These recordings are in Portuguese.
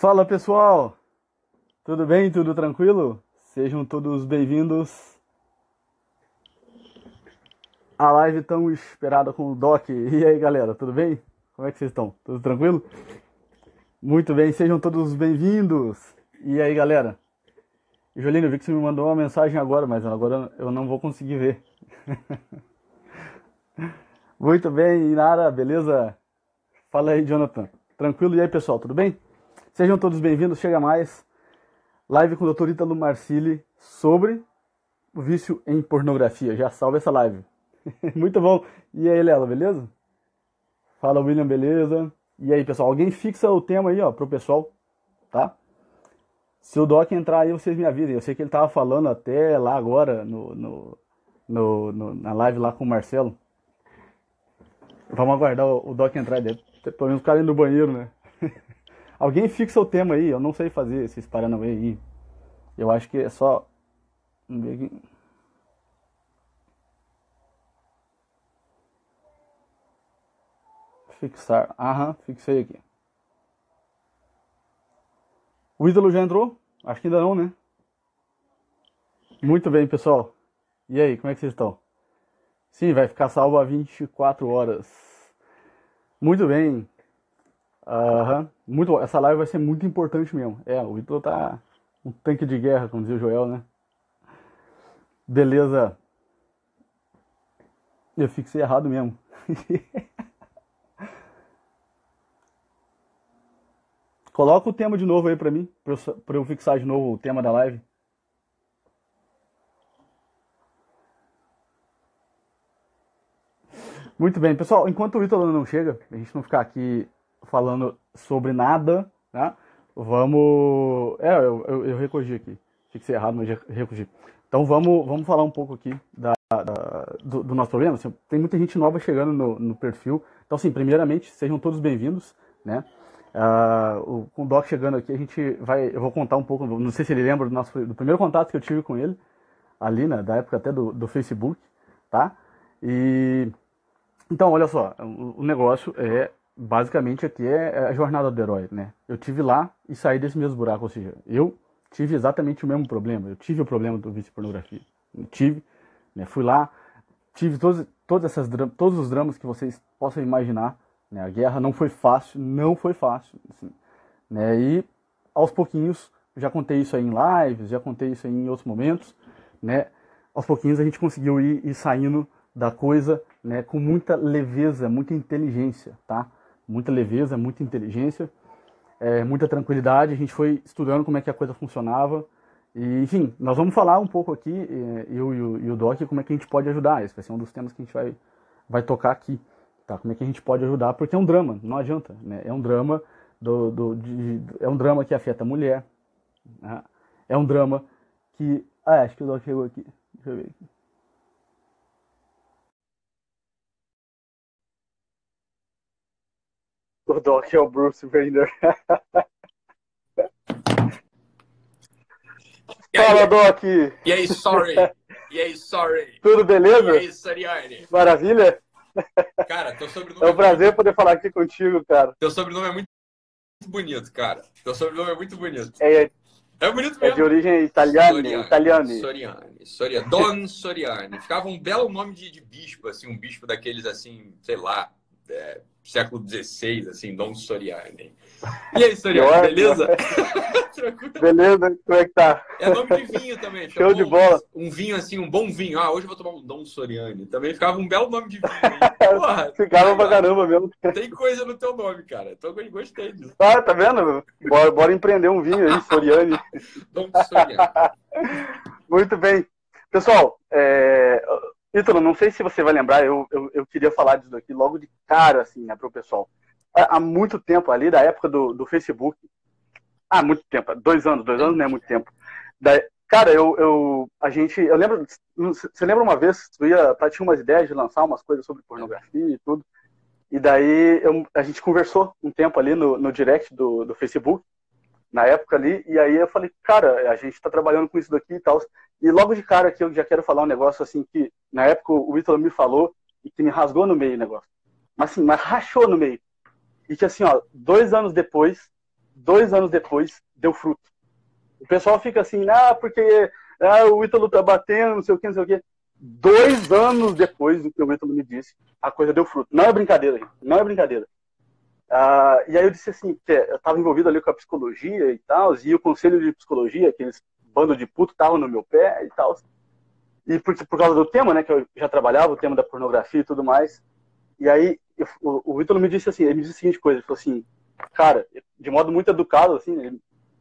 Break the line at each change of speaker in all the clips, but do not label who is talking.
Fala pessoal, tudo bem? Tudo tranquilo? Sejam todos bem-vindos à live tão esperada com o Doc. E aí galera, tudo bem? Como é que vocês estão? Tudo tranquilo? Muito bem, sejam todos bem-vindos. E aí galera? Jolino, eu vi que você me mandou uma mensagem agora, mas agora eu não vou conseguir ver. Muito bem, Inara, beleza? Fala aí, Jonathan. Tranquilo? E aí, pessoal, tudo bem? Sejam todos bem-vindos, chega mais. Live com o Dr. Ítalo Marcili sobre o vício em pornografia. Já salve essa live. Muito bom. E aí, Lela, beleza? Fala, William, beleza? E aí, pessoal, alguém fixa o tema aí, ó, pro pessoal, tá? Se o Doc entrar aí, vocês me avisem. Eu sei que ele tava falando até lá agora, no, no, no, no na live lá com o Marcelo. Vamos aguardar o, Doc entrar aí. Pelo menos o cara ir no banheiro, né? Alguém fixa o tema aí, eu não sei fazer esses paranauê aí. Eu acho que é só. Vamos ver aqui. Fixar. Aham, fixei aqui. O ídolo já entrou? Acho que ainda não, né? Muito bem, pessoal. E aí, como é que vocês estão? Sim, vai ficar salvo a 24 horas. Muito bem. Aham. Muito, essa live vai ser muito importante mesmo. É, o Ítalo tá um tanque de guerra, como dizia o Joel, né? Beleza. Eu fixei errado mesmo. Coloca o tema de novo aí pra mim, pra eu, pra eu fixar de novo o tema da live. Muito bem, pessoal. Enquanto o Ítalo não chega, a gente não ficar aqui falando sobre nada, né? Vamos. É, eu, eu, eu recorri aqui. Ser errado, mas recorri. Então vamos, vamos falar um pouco aqui da, da do, do, nosso problema. Assim, tem muita gente nova chegando no, no perfil. Então, assim, primeiramente, sejam todos bem-vindos, né? Uh, o, com o Doc chegando aqui, a gente vai. Eu vou contar um pouco, não sei se ele lembra do, nosso, do primeiro contato que eu tive com ele, ali, né? Da época até do, do Facebook, tá? E. Então, olha só, o negócio é basicamente aqui é a jornada do herói, né? Eu tive lá e saí desse mesmo buraco, ou seja, eu tive exatamente o mesmo problema. Eu tive o problema do vício pornografia. Eu tive, né? Fui lá, tive todos, todas essas todos os dramas que vocês possam imaginar. Né? A guerra não foi fácil, não foi fácil, assim, né? E aos pouquinhos, já contei isso aí em lives, já contei isso aí em outros momentos, né? Aos pouquinhos a gente conseguiu ir, ir saindo da coisa, né? Com muita leveza, muita inteligência, tá? Muita leveza, muita inteligência, é, muita tranquilidade. A gente foi estudando como é que a coisa funcionava. E, enfim, nós vamos falar um pouco aqui, é, eu e o, e o Doc, como é que a gente pode ajudar. Esse vai ser um dos temas que a gente vai, vai tocar aqui. Tá? Como é que a gente pode ajudar, porque é um drama, não adianta. Né? É um drama do, do de, é um drama que afeta a mulher. Né? É um drama que. Ah, acho que o Doc chegou aqui. Deixa eu ver aqui. O Doc é o Bruce Banner. Fala, Doc!
E aí, sorry? E aí, sorry?
Tudo beleza?
E aí, Soriane?
Maravilha?
Cara, teu sobrenome
é um prazer muito... poder falar aqui contigo, cara.
Teu sobrenome é muito bonito, cara. Teu sobrenome é muito bonito.
É, é,
é bonito mesmo.
É de origem italiana. Italiane.
Soriani. Soriani. Don Soriani. Ficava um belo nome de, de bispo, assim, um bispo daqueles, assim, sei lá, é, século XVI, assim, Dom Soriani. E aí, Soriani, beleza?
beleza, como é que tá?
É nome de vinho também.
Show de bola.
Um vinho, assim, um bom vinho. Ah, hoje eu vou tomar um Dom Soriani. Também ficava um belo nome de vinho.
Porra, ficava pra caramba mesmo.
Tem coisa no teu nome, cara. Então, eu gostei disso.
Ah, tá vendo? Bora, bora empreender um vinho aí, Soriani.
Dom Soriani.
Muito bem. Pessoal, é, Ítalo, não sei se você vai lembrar, eu, eu, eu, queria falar disso aqui logo de cara, assim, né, pro pessoal. Há muito tempo ali, da época do, do Facebook, há muito tempo, dois anos, dois anos não é muito tempo. Da, cara, eu, eu, a gente, eu lembro, você lembra uma vez, tu ia, tá, tinha umas ideias de lançar umas coisas sobre pornografia e tudo, e daí eu, a gente conversou um tempo ali no, no direct do, do Facebook, na época ali, e aí eu falei, cara, a gente está trabalhando com isso daqui e tal. E logo de cara aqui eu já quero falar um negócio assim que na época o Ítalo me falou e que me rasgou no meio o negócio. Mas assim, mas rachou no meio. E que assim, ó, dois anos depois, dois anos depois, deu fruto. O pessoal fica assim, ah, porque ah, o Ítalo tá batendo, não sei o que, não sei o que. Dois anos depois do que o Ítalo me disse, a coisa deu fruto. Não é brincadeira, gente. Não é brincadeira. Ah, e aí eu disse assim, que eu estava envolvido ali com a psicologia e tal, e o conselho de psicologia, aqueles bando de puto, estavam no meu pé e tal. E por, por causa do tema, né, que eu já trabalhava, o tema da pornografia e tudo mais. E aí eu, o, o Ítalo me disse assim, ele me disse a seguinte coisa, ele falou assim, cara, de modo muito educado, assim, ele,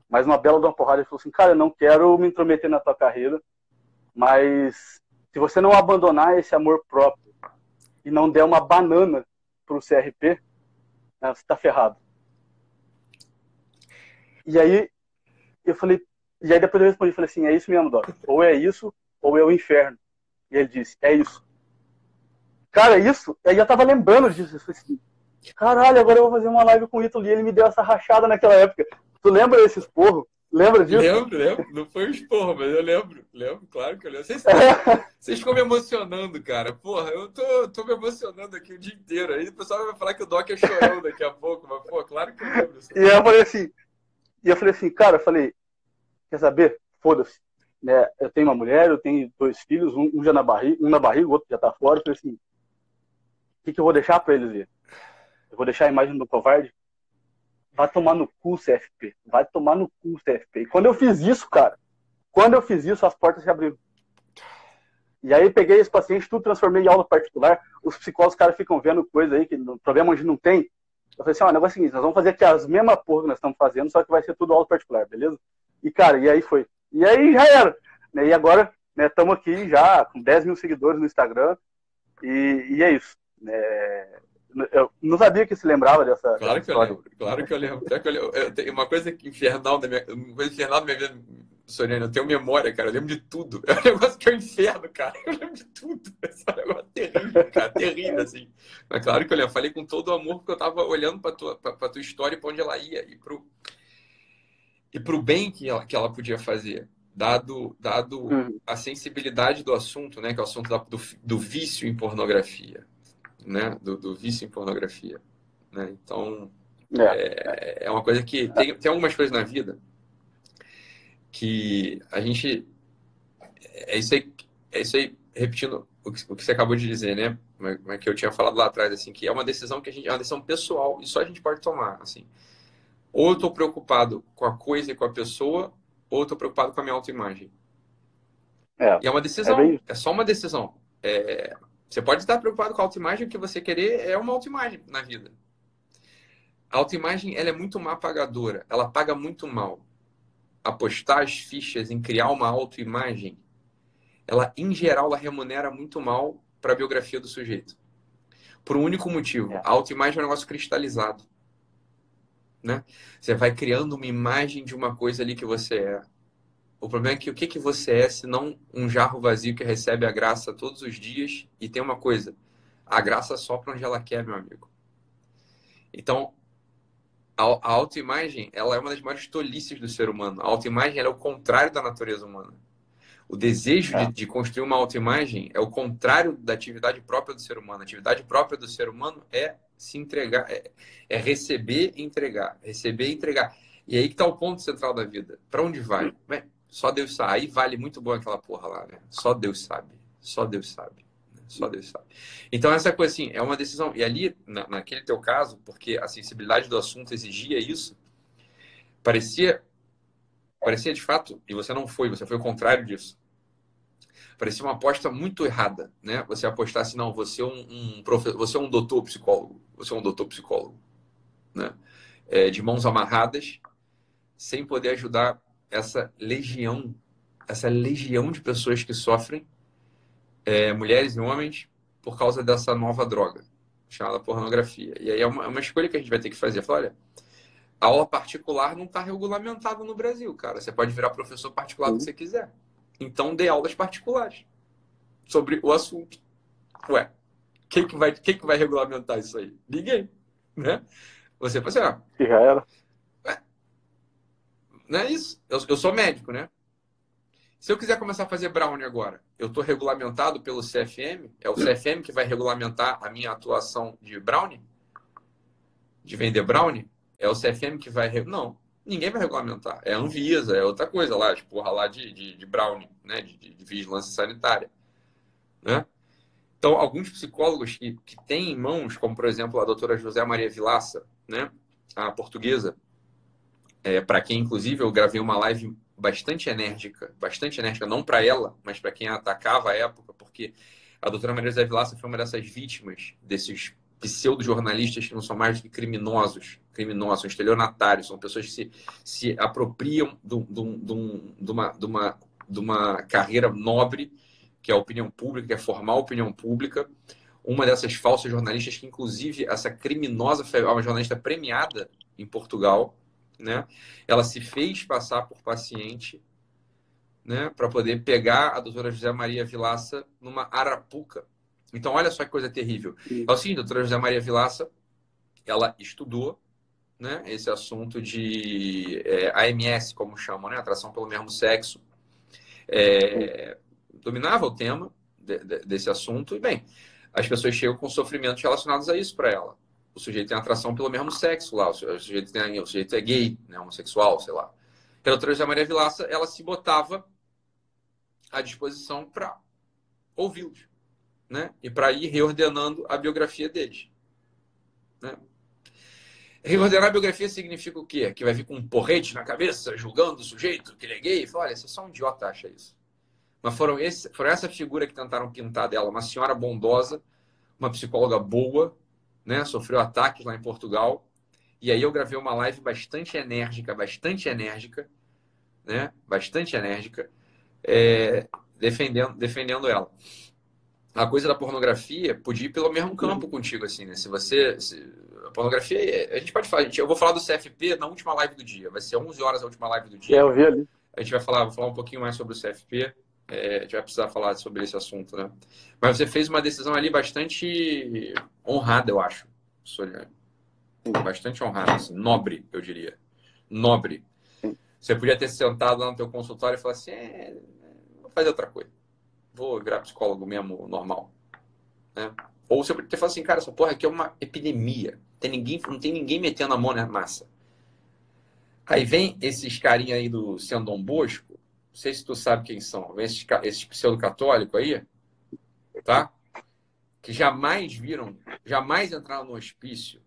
mas uma bela de uma porrada, ele falou assim, cara, eu não quero me intrometer na tua carreira, mas se você não abandonar esse amor próprio e não der uma banana pro CRP, né, você tá ferrado. E aí eu falei, e aí depois eu respondi, falei assim, é isso mesmo, Doc. Ou é isso, ou é o inferno. E ele disse, é isso. Cara, isso, aí eu tava lembrando disso. Eu falei assim, caralho, agora eu vou fazer uma live com o Ítalo e ele me deu essa rachada naquela época. Tu lembra desse esporro? Lembra disso?
Lembro, lembro. Não foi um esporro, mas eu lembro. Lembro, claro que eu lembro. Vocês, vocês ficam me emocionando, cara. Porra, eu tô, tô me emocionando aqui o dia inteiro. Aí o pessoal vai falar que o Doc é chorão daqui a pouco, mas, pô, claro que eu lembro.
E eu falei assim, e eu falei assim, cara, eu falei, quer saber? Foda-se. Né? Eu tenho uma mulher, eu tenho dois filhos, um, um já na barriga, um na barriga, o outro já tá fora. Eu falei assim, o que, que eu vou deixar para eles ver? Eu vou deixar a imagem do covarde? Vai tomar no cu, CFP. Vai tomar no cu, CFP. E quando eu fiz isso, cara, quando eu fiz isso, as portas se abriram. E aí peguei esse paciente, tudo transformei em aula particular. Os psicólogos, cara, ficam vendo coisa aí, que no problema onde não tem. Eu falei assim, ó, o negócio é o seguinte, nós vamos fazer aqui as mesmas porra que nós estamos fazendo, só que vai ser tudo aula particular, beleza? E, cara, e aí foi. E aí já era. E agora, estamos né, aqui já com 10 mil seguidores no Instagram. E, e é isso. É, eu não sabia que se lembrava dessa.
Claro que eu lembro. Claro que eu lembro. Que eu lembro. Eu uma coisa infernal da minha, uma coisa infernal da minha vida, Soriano, eu tenho memória, cara. Eu lembro de tudo. É um negócio que é um inferno, cara. Eu lembro de tudo. É um negócio terrível, cara. terrível, assim. Mas claro que eu lembro. Falei com todo o amor porque eu tava olhando pra tua, pra, pra tua história e pra onde ela ia. E pro, e pro bem que ela, que ela podia fazer. Dado, dado uhum. a sensibilidade do assunto, né? Que é o assunto da, do, do vício em pornografia né, do, do vício em pornografia. Né? Então, é. é. É, uma coisa que tem, tem algumas coisas na vida que a gente. É isso aí, é isso aí repetindo o que, o que você acabou de dizer, né? Mas que eu tinha falado lá atrás, assim, que é uma decisão que a gente. É uma decisão pessoal e só a gente pode tomar, assim. Ou eu estou preocupado com a coisa e com a pessoa, ou eu estou preocupado com a minha autoimagem. É, e é uma decisão, é, bem... é só uma decisão. É, você pode estar preocupado com a autoimagem, o que você querer é uma autoimagem na vida. A autoimagem ela é muito má pagadora, ela paga muito mal. Apostar as fichas em criar uma autoimagem, ela em geral ela remunera muito mal para a biografia do sujeito. Por um único motivo, é. a autoimagem é um negócio cristalizado. Né? Você vai criando uma imagem de uma coisa ali que você é. O problema é que o que, que você é se não um jarro vazio que recebe a graça todos os dias e tem uma coisa, a graça sopra onde ela quer, meu amigo. Então, a, a autoimagem, ela é uma das maiores tolices do ser humano. A autoimagem é o contrário da natureza humana. O desejo é. de, de, construir uma autoimagem é o contrário da atividade própria do ser humano. A atividade própria do ser humano é se entregar, é, é receber e entregar. Receber e entregar. E aí que está o ponto central da vida. Para onde vai? Só Deus sabe. Aí vale muito bom aquela porra lá, né? Só Deus sabe. Só Deus sabe. Né? Só Deus sabe. Então, essa coisa assim, é uma decisão. E ali, na, naquele teu caso, porque a sensibilidade do assunto exigia isso, parecia, parecia de fato, e você não foi, você foi o contrário disso. Parecia uma aposta muito errada, né? Você apostasse, não, você é um, um professor, você é um doutor psicólogo, você é um doutor psicólogo, né? É, de mãos amarradas, sem poder ajudar essa legião, essa legião de pessoas que sofrem, é, mulheres e homens, por causa dessa nova droga, chamada pornografia. E aí é uma, é uma escolha que a gente vai ter que fazer. Falar, olha, a aula particular não está regulamentada no Brasil, cara. Você pode virar professor particular do que você quiser. Então dê aulas particulares sobre o assunto. Ué, quem que vai, quem que vai regulamentar isso aí? Ninguém, né? Você fala assim, ah,
já era.
Não é isso. Eu, eu sou médico, né? Se eu quiser começar a fazer brownie agora, eu estou regulamentado pelo CFM? É o CFM que vai regulamentar a minha atuação de brownie? De vender brownie? É o CFM que vai. Não. ninguém vai regulamentar. É Anvisa, é outra coisa lá, tipo, porra lá de, de, de Browning, né? De, de, de, vigilância sanitária. Né? Então, alguns psicólogos que, que têm em mãos, como por exemplo a doutora José Maria Vilaça, né? a portuguesa, é, para quem inclusive eu gravei uma live bastante enérgica, bastante enérgica, não para ela, mas para quem atacava a época, porque a doutora Maria José Vilaça foi uma dessas vítimas desses pseudo-jornalistas que não são mais do que criminosos, criminosos, são estelionatários, são pessoas que se, se apropriam de, uma, de, uma, de uma carreira nobre, que é a opinião pública, que é formar a opinião pública. Uma dessas falsas jornalistas, que inclusive essa criminosa foi uma jornalista premiada em Portugal, né? Ela se fez passar por paciente, né? Para poder pegar a doutora José Maria Vilaça numa arapuca, então, olha só que coisa terrível. É o seguinte, a doutora José Maria Vilaça, ela estudou né, esse assunto de é, AMS, como chamam, né, atração pelo mesmo sexo. É, dominava o tema de, de, desse assunto e, bem, as pessoas chegam com sofrimentos relacionados a isso para ela. O sujeito tem atração pelo mesmo sexo lá, o sujeito, tem, o sujeito é gay, né, homossexual, sei lá. E a doutora José Maria Vilaça, ela se botava à disposição para ouvi-los né? e para ir reordenando a biografia deles. Né? Reordenar a biografia significa o quê? Que vai vir com um porrete na cabeça, julgando o sujeito, que ele é gay. Fala, olha, você é só um idiota acha isso. Mas foram, esse, foram essa figura que tentaram pintar dela, uma senhora bondosa, uma psicóloga boa, né? sofreu ataques lá em Portugal. E aí eu gravei uma live bastante enérgica, bastante enérgica, né? Bastante enérgica, é, defendendo, defendendo ela a coisa da pornografia podia ir pelo mesmo campo contigo, assim, né? Se você. Se, a pornografia, a gente pode falar. Eu vou falar do CFP na última live do dia. Vai ser 11 horas a última live do dia.
É, eu vi ali.
A gente vai falar, vou falar um pouquinho mais sobre o CFP. É, a gente vai precisar falar sobre esse assunto, né? Mas você fez uma decisão ali bastante honrada, eu acho, Soliane. Bastante honrada, assim, nobre, eu diria. Nobre. Você podia ter sentado lá no teu consultório e falar assim, é, vou fazer outra coisa vou virar psicólogo mesmo normal. Né? Ou você pode ter falado assim, cara, essa porra aqui é uma epidemia. Tem ninguém, não tem ninguém metendo a mão na massa. Aí vem esses carinha aí do Sendom Bosco, não sei se tu sabe quem são, esses pseudo-católicos aí, tá? Que jamais viram, jamais entraram no hospício.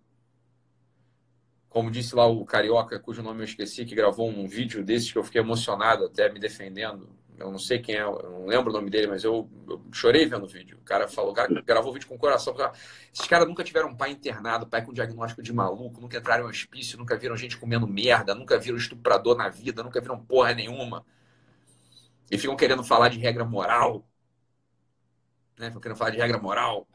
Como disse lá o carioca, cujo nome eu esqueci, que gravou um vídeo desses que eu fiquei emocionado até me defendendo eu não sei quem é, eu não lembro o nome dele, mas eu, eu chorei vendo o vídeo. O cara falou, o cara gravou o vídeo com o coração. Esses caras nunca tiveram um pai internado, pai com diagnóstico de maluco, nunca entraram em hospício, nunca viram gente comendo merda, nunca viram estuprador na vida, nunca viram porra nenhuma. E ficam querendo falar de regra moral. Né? Ficam querendo falar de regra moral.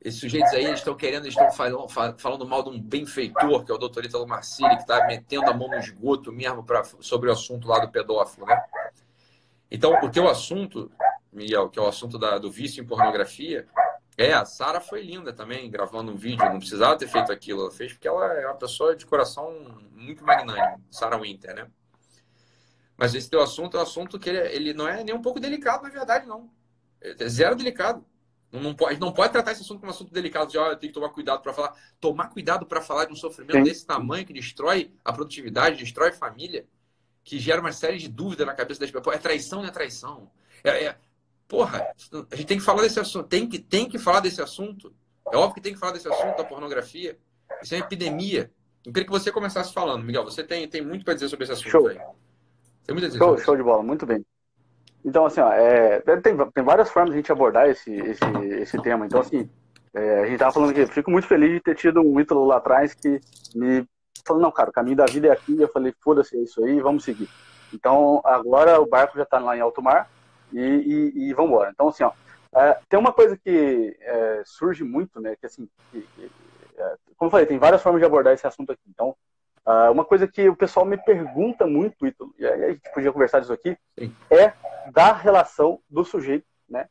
Esses sujeitos aí estão querendo, estão falando, falando mal de um benfeitor, que é o doutor Italo Marcilli, que está metendo a mão no esgoto mesmo pra, sobre o assunto lá do pedófilo, né? Então, o teu assunto, Miguel, que é o assunto da, do vício em pornografia, é, a Sara foi linda também, gravando um vídeo, não precisava ter feito aquilo, ela fez porque ela é uma pessoa de coração muito magnânimo, Sara Winter, né? Mas esse teu assunto é um assunto que ele, ele não é nem um pouco delicado, na verdade, não. É zero delicado. Não, não, pode, não pode tratar esse assunto como um assunto delicado, de, ó, eu tenho que tomar cuidado para falar. Tomar cuidado para falar de um sofrimento Sim. desse tamanho que destrói a produtividade, destrói a família que gera uma série de dúvidas na cabeça das pessoas. É traição, não é traição? É, é, porra, a gente tem que falar desse assunto. Tem que, tem que falar desse assunto. É óbvio que tem que falar desse assunto da pornografia. Isso é uma epidemia. Eu queria que você começasse falando, Miguel. Você tem, tem muito para dizer sobre esse assunto
show.
aí.
Tem dizer show, show de bola, muito bem. Então, assim, ó, é, tem, tem várias formas de a gente abordar esse, esse, esse tema. Então, assim, é, a gente estava falando aqui, fico muito feliz de ter tido um Ítalo lá atrás que me falou, não, cara, o caminho da vida é aqui. Eu falei, foda-se, é isso aí, vamos seguir. Então, agora o barco já está lá em alto mar e, e, e vamos embora. Então, assim, ó, é, tem uma coisa que é, surge muito, né, que assim, que, que, é, como eu falei, tem várias formas de abordar esse assunto aqui. Então, uh, uma coisa que o pessoal me pergunta muito, e a gente podia conversar disso aqui, Sim. é da relação do sujeito, né?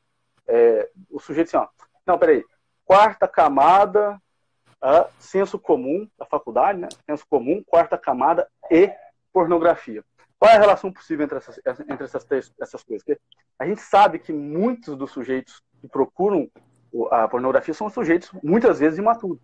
É, o sujeito assim, ó, não, peraí, quarta camada a senso comum da faculdade, né? senso comum, quarta camada e pornografia. Qual é a relação possível entre essas, entre essas, essas coisas? Porque a gente sabe que muitos dos sujeitos que procuram a pornografia são sujeitos, muitas vezes, imaturos.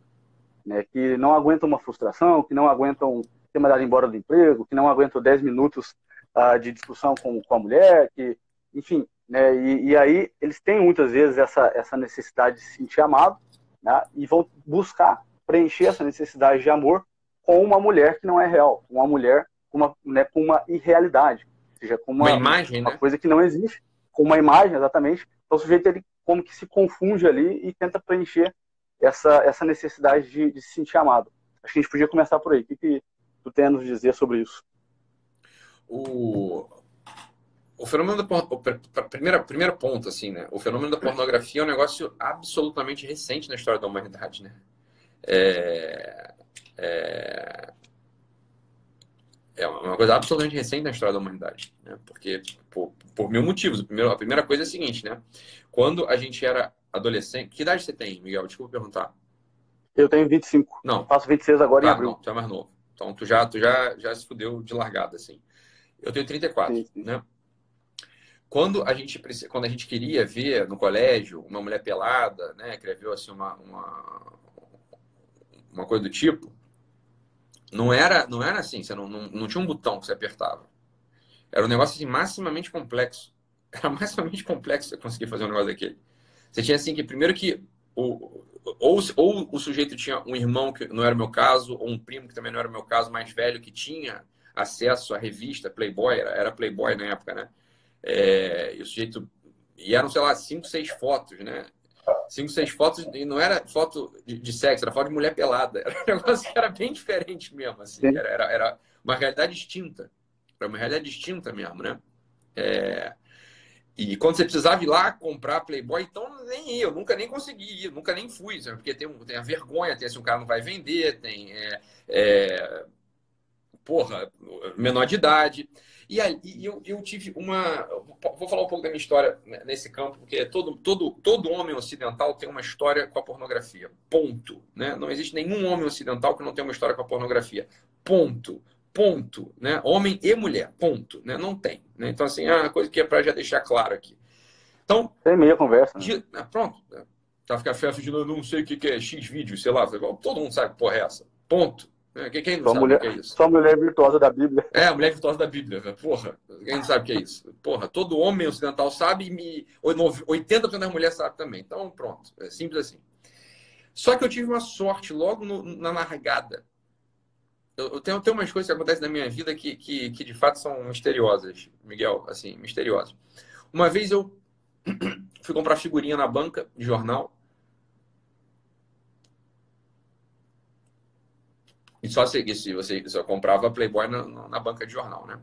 Né, que não aguentam uma frustração, que não aguentam ser mandado embora do emprego, que não aguentam 10 minutos uh, de discussão com, com a mulher, que, enfim, né, e, e, aí eles têm muitas vezes essa, essa necessidade de se sentir amado, né, e vão buscar preencher essa necessidade de amor com uma mulher que não é real, uma mulher com uma, né, com uma irrealidade, ou seja, com uma,
uma imagem,
uma
né?
coisa que não existe, com uma imagem, exatamente. Então o sujeito ele como que se confunde ali e tenta preencher essa, essa necessidade de, de se sentir amado. Acho que a gente podia começar por aí. O que, que tu tem a nos dizer sobre isso?
O, o fenômeno da primeira primeiro ponto assim, né? O fenômeno da pornografia é um negócio absolutamente recente na história da humanidade, né? É, é, é uma coisa absolutamente recente na história da humanidade, né? Porque por, por mil motivos. A primeira coisa é a seguinte, né? Quando a gente era adolescente, que idade você tem, Miguel? Desculpa perguntar.
Eu tenho 25.
Não.
Faço 26 agora
ah,
em abril.
Não, tu é mais novo. Então tu já, tu já, já se fudeu de largada, assim. Eu tenho 34, sim, sim. né? Quando a gente quando a gente queria ver no colégio uma mulher pelada, né, queria ver assim uma, uma uma coisa do tipo, não era não era assim, você não, não, não tinha um botão que você apertava. Era um negócio assim maximamente complexo. Era maximamente complexo você conseguir fazer um negócio daquele. Você tinha assim que primeiro que o, ou, ou o sujeito tinha um irmão que não era o meu caso, ou um primo que também não era o meu caso, mais velho, que tinha acesso à revista Playboy, era, era Playboy na época, né? É, e o sujeito. E eram, sei lá, cinco, seis fotos, né? Cinco, seis fotos, e não era foto de, de sexo, era foto de mulher pelada. Era um negócio que era bem diferente mesmo, assim. Era, era, era, uma realidade distinta. Era uma realidade distinta mesmo, né? É, e quando você precisava ir lá comprar Playboy, então nem ia, eu nunca nem consegui ir, nunca nem fui, sabe? porque tem, tem a vergonha, tem assim, o cara não vai vender, tem. É, é, porra, menor de idade. E aí eu, eu tive uma. Vou falar um pouco da minha história nesse campo, porque todo, todo, todo homem ocidental tem uma história com a pornografia. Ponto. Né? Não existe nenhum homem ocidental que não tenha uma história com a pornografia. Ponto. Ponto. Né? Homem e mulher. Ponto. Né? Não tem. Né? Então, assim, é uma coisa que é para já deixar claro aqui. Então.
Tem meia conversa.
Né? De, ah, pronto. Tá ficar festa de não sei o que é X vídeo, sei lá. Todo mundo sabe que porra é essa. Ponto. É, quem não
só
sabe
mulher,
o que é isso?
Só mulher virtuosa da Bíblia.
É, a mulher virtuosa da Bíblia. Porra, quem não sabe o que é isso? Porra, todo homem ocidental sabe e me... 80% das mulheres sabe também. Então, pronto. É simples assim. Só que eu tive uma sorte logo no, na largada. Eu, eu tenho, tenho umas coisas que acontecem na minha vida que, que, que de fato são misteriosas, Miguel, assim, misteriosas. Uma vez eu fui comprar figurinha na banca de jornal E só seguir se você só comprava Playboy na, na, banca de jornal, né?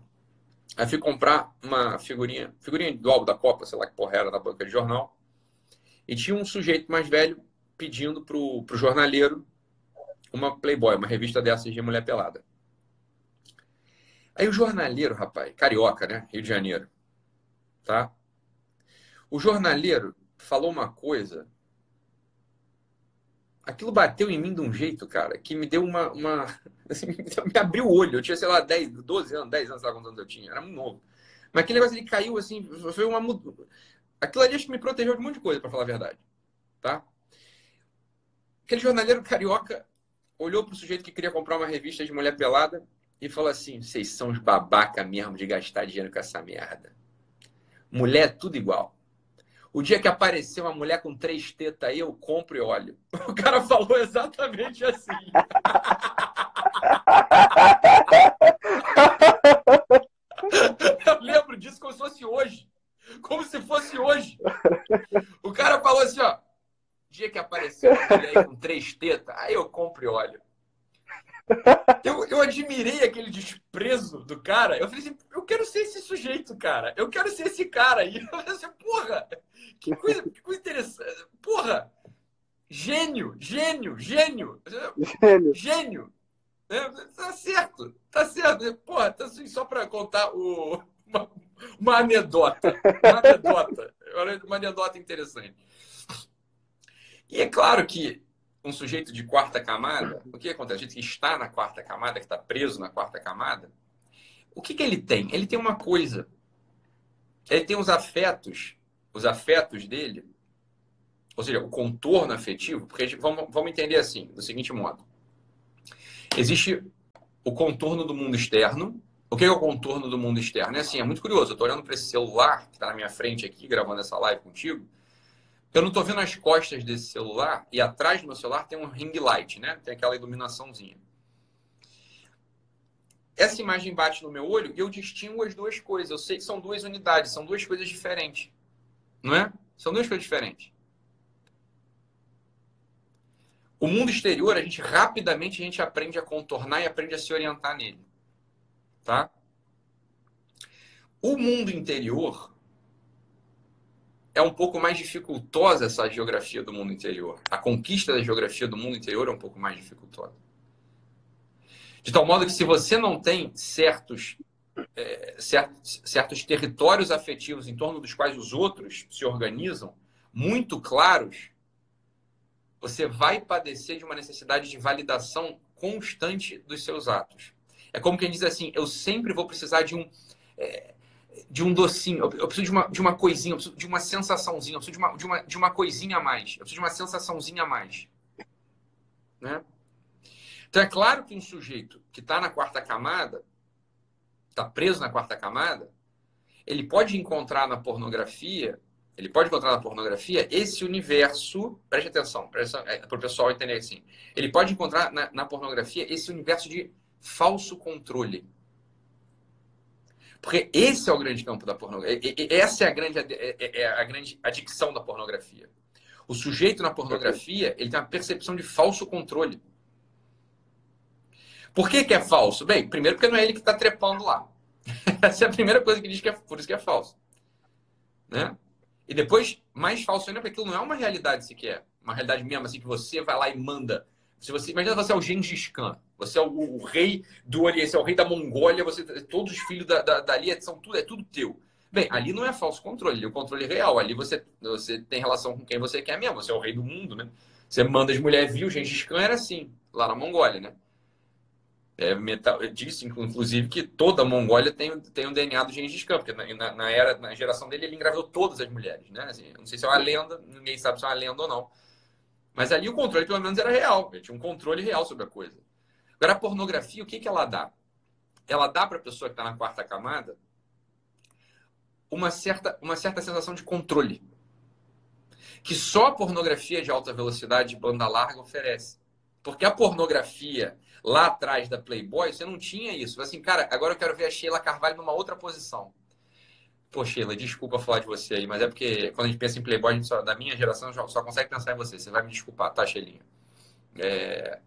Aí fui comprar uma figurinha, figurinha do álbum da Copa, sei lá que porra era, na banca de jornal. E tinha um sujeito mais velho pedindo pro, pro jornaleiro uma Playboy, uma revista dessas de mulher pelada. Aí o jornaleiro, rapaz, carioca, né? Rio de Janeiro. Tá? O jornaleiro falou uma coisa aquilo bateu em mim de um jeito, cara, que me deu uma. uma assim, me abriu o olho. Eu tinha, sei lá, 10, 12 anos, 10 anos, sei lá quantos anos eu tinha. Era muito novo. Mas aquele negócio ele caiu assim, foi uma mudança. Aquilo ali acho que me protegeu de um monte de coisa, para falar a verdade. Tá? Aquele jornaleiro carioca olhou pro sujeito que queria comprar uma revista de mulher pelada e falou assim: vocês são os babaca mesmo de gastar dinheiro com essa merda. Mulher é tudo igual. O dia que aparecer uma mulher com três tetas aí, eu compro e olho. O cara falou exatamente assim. eu lembro disso como se fosse hoje. Como se fosse hoje. O cara falou assim, ó. Dia que aparecer uma mulher com três tetas, aí eu compro e olho. Eu, eu admirei aquele desprezo do cara. Eu falei assim, eu quero ser esse sujeito, cara. Eu quero ser esse cara. E eu falei assim, porra, que coisa, que coisa interessante. Porra, gênio, gênio, gênio. Gênio. Gênio. É, tá certo, tá certo. Porra, tá assim, só para contar o, uma, uma anedota. Uma anedota. Uma anedota interessante. E é claro que um sujeito de quarta camada, o que acontece? A gente que está na quarta camada, que está preso na quarta camada, o que, que ele tem? Ele tem uma coisa. Ele tem os afetos, os afetos dele, ou seja, o contorno afetivo, porque gente, vamos, vamos entender assim, do seguinte modo. Existe o contorno do mundo externo. O que é o contorno do mundo externo? É assim, é muito curioso. Eu estou olhando para esse celular que está na minha frente aqui, gravando essa live contigo. Eu não estou vendo as costas desse celular e atrás do meu celular tem um ring light, né? Tem aquela iluminaçãozinha. Essa imagem bate no meu olho e eu distingo as duas coisas. Eu sei que são duas unidades, são duas coisas diferentes. Não é? São duas coisas diferentes. O mundo exterior, a gente rapidamente a gente aprende a contornar e aprende a se orientar nele. Tá? O mundo interior é um pouco mais dificultosa essa geografia do mundo interior. A conquista da geografia do mundo interior é um pouco mais dificultosa. De tal modo que se você não tem certos, é, certos, certos territórios afetivos em torno dos quais os outros se organizam, muito claros, você vai padecer de uma necessidade de validação constante dos seus atos. É como quem diz assim: eu sempre vou precisar de um. É, de um docinho, eu preciso de uma, de uma coisinha, eu preciso de uma sensaçãozinha, eu preciso de uma, de, uma, de uma coisinha a mais, eu preciso de uma sensaçãozinha a mais. Né? Então é claro que um sujeito que está na quarta camada, está preso na quarta camada, ele pode encontrar na pornografia ele pode encontrar na pornografia esse universo, preste atenção, é, para o pessoal entender assim. Ele pode encontrar na, na, pornografia esse universo de falso controle. Porque esse é o grande campo da pornografia. Essa é a grande, é, é, é a grande adicção da pornografia. O sujeito na pornografia ele tem uma percepção de falso controle. Por que, que é falso? Bem, primeiro porque não é ele que está trepando lá. Essa é a primeira coisa que diz que é por isso que é falso. Né? E depois, mais falso ainda, porque aquilo não é uma realidade sequer. Uma realidade mesmo, assim, que você vai lá e manda. Se você, imagina você é o Gengis Khan. Você é o, o rei do Oriente, você é o rei da Mongólia, você, todos os filhos da, da, dali são tudo, é tudo teu. Bem, ali não é falso controle, é o controle real. Ali você, você tem relação com quem você quer mesmo. Você é o rei do mundo, né? Você manda as mulheres vir, o Gengis Khan era assim, lá na Mongólia, né? É, metal, disse, inclusive, que toda a Mongólia tem, tem um DNA do Gengis Khan, porque na, na, era, na geração dele, ele engravidou todas as mulheres, né? Assim, não sei se é uma lenda, ninguém sabe se é uma lenda ou não. Mas ali o controle, pelo menos, era real. Ele tinha um controle real sobre a coisa. Agora, a pornografia, o que, que ela dá? Ela dá para a pessoa que está na quarta camada uma certa, uma certa sensação de controle. Que só a pornografia de alta velocidade, de banda larga, oferece. Porque a pornografia lá atrás da Playboy, você não tinha isso. Assim, cara, agora eu quero ver a Sheila Carvalho numa outra posição. Pô, Sheila, desculpa falar de você aí, mas é porque quando a gente pensa em Playboy, a gente só, da minha geração só, só consegue pensar em você. Você vai me desculpar, tá, Sheilinha? É,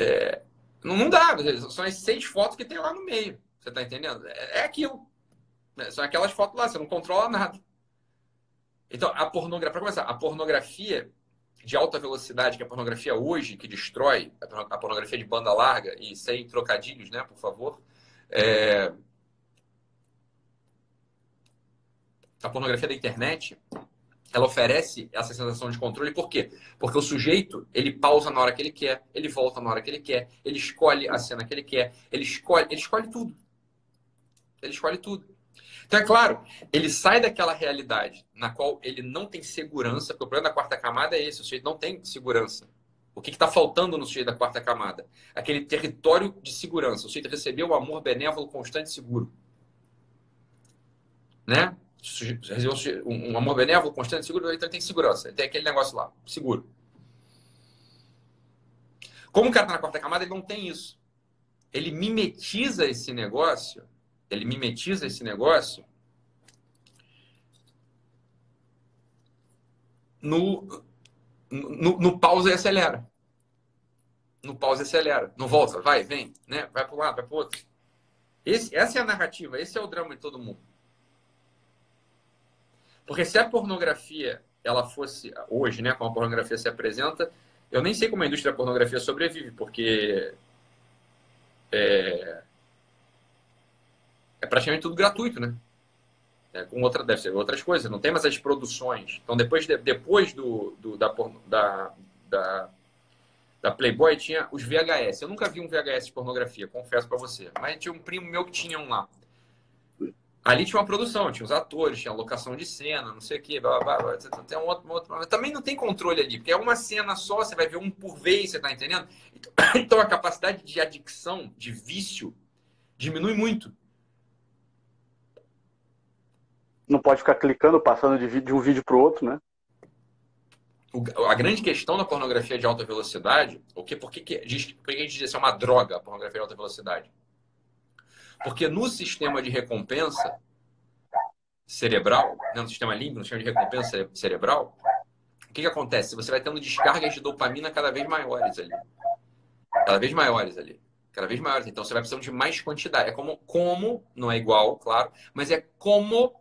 é, não, dá, são as seis fotos que tem lá no meio. Você tá entendendo? É, é aquilo. É, são aquelas fotos lá, você não controla nada. Então, a pornografia, para começar, a pornografia de alta velocidade, que é a pornografia hoje, que destrói, a pornografia de banda larga, e sem trocadilhos, né, por favor. É... A pornografia da internet, ela oferece essa sensação de controle, por quê? Porque o sujeito, ele pausa na hora que ele quer, ele volta na hora que ele quer, ele escolhe a cena que ele quer, ele escolhe, ele escolhe tudo. Ele escolhe tudo. Então, é claro, ele sai daquela realidade na qual ele não tem segurança, porque o problema da quarta camada é esse, o sujeito não tem segurança. O que está faltando no sujeito da quarta camada? Aquele território de segurança. O sujeito recebeu o amor benévolo, constante e seguro. Né? Um amor benévolo, constante seguro, então tem segurança. Ele tem aquele negócio lá, seguro. Como o cara está na quarta camada, ele não tem isso. Ele mimetiza esse negócio ele mimetiza esse negócio no, no, no pausa e acelera. No pausa e acelera. Não volta, vai, vem, né? Vai para um lado, vai para o outro. Esse, essa é a narrativa, esse é o drama de todo mundo. Porque se a pornografia ela fosse hoje, né, como a pornografia se apresenta, eu nem sei como a indústria da pornografia sobrevive, porque é, é praticamente tudo gratuito, né? É, com outra, deve ser outras coisas, não tem mais as produções. Então, depois, de, depois do, do da, da, da, da, Playboy, tinha os VHS. Eu nunca vi um VHS de pornografia, confesso para você. Mas tinha um primo meu que tinha um lá. Ali tinha uma produção, tinha os atores, tinha locação de cena, não sei o quê, blá, blá, blá, tem um outro, um outro, também não tem controle ali, porque é uma cena só, você vai ver um por vez, você tá entendendo? Então, então a capacidade de adicção, de vício, diminui muito.
Não pode ficar clicando, passando de, de um vídeo para o outro, né?
A grande questão da pornografia de alta velocidade, o que, por que, que, diz, por que a gente diz que é uma droga a pornografia de alta velocidade? Porque no sistema de recompensa cerebral, né, no sistema límbico, no sistema de recompensa cerebral, o que, que acontece? Você vai tendo descargas de dopamina cada vez maiores ali. Cada vez maiores ali. Cada vez maiores. Então você vai precisando de mais quantidade. É como, como não é igual, claro, mas é como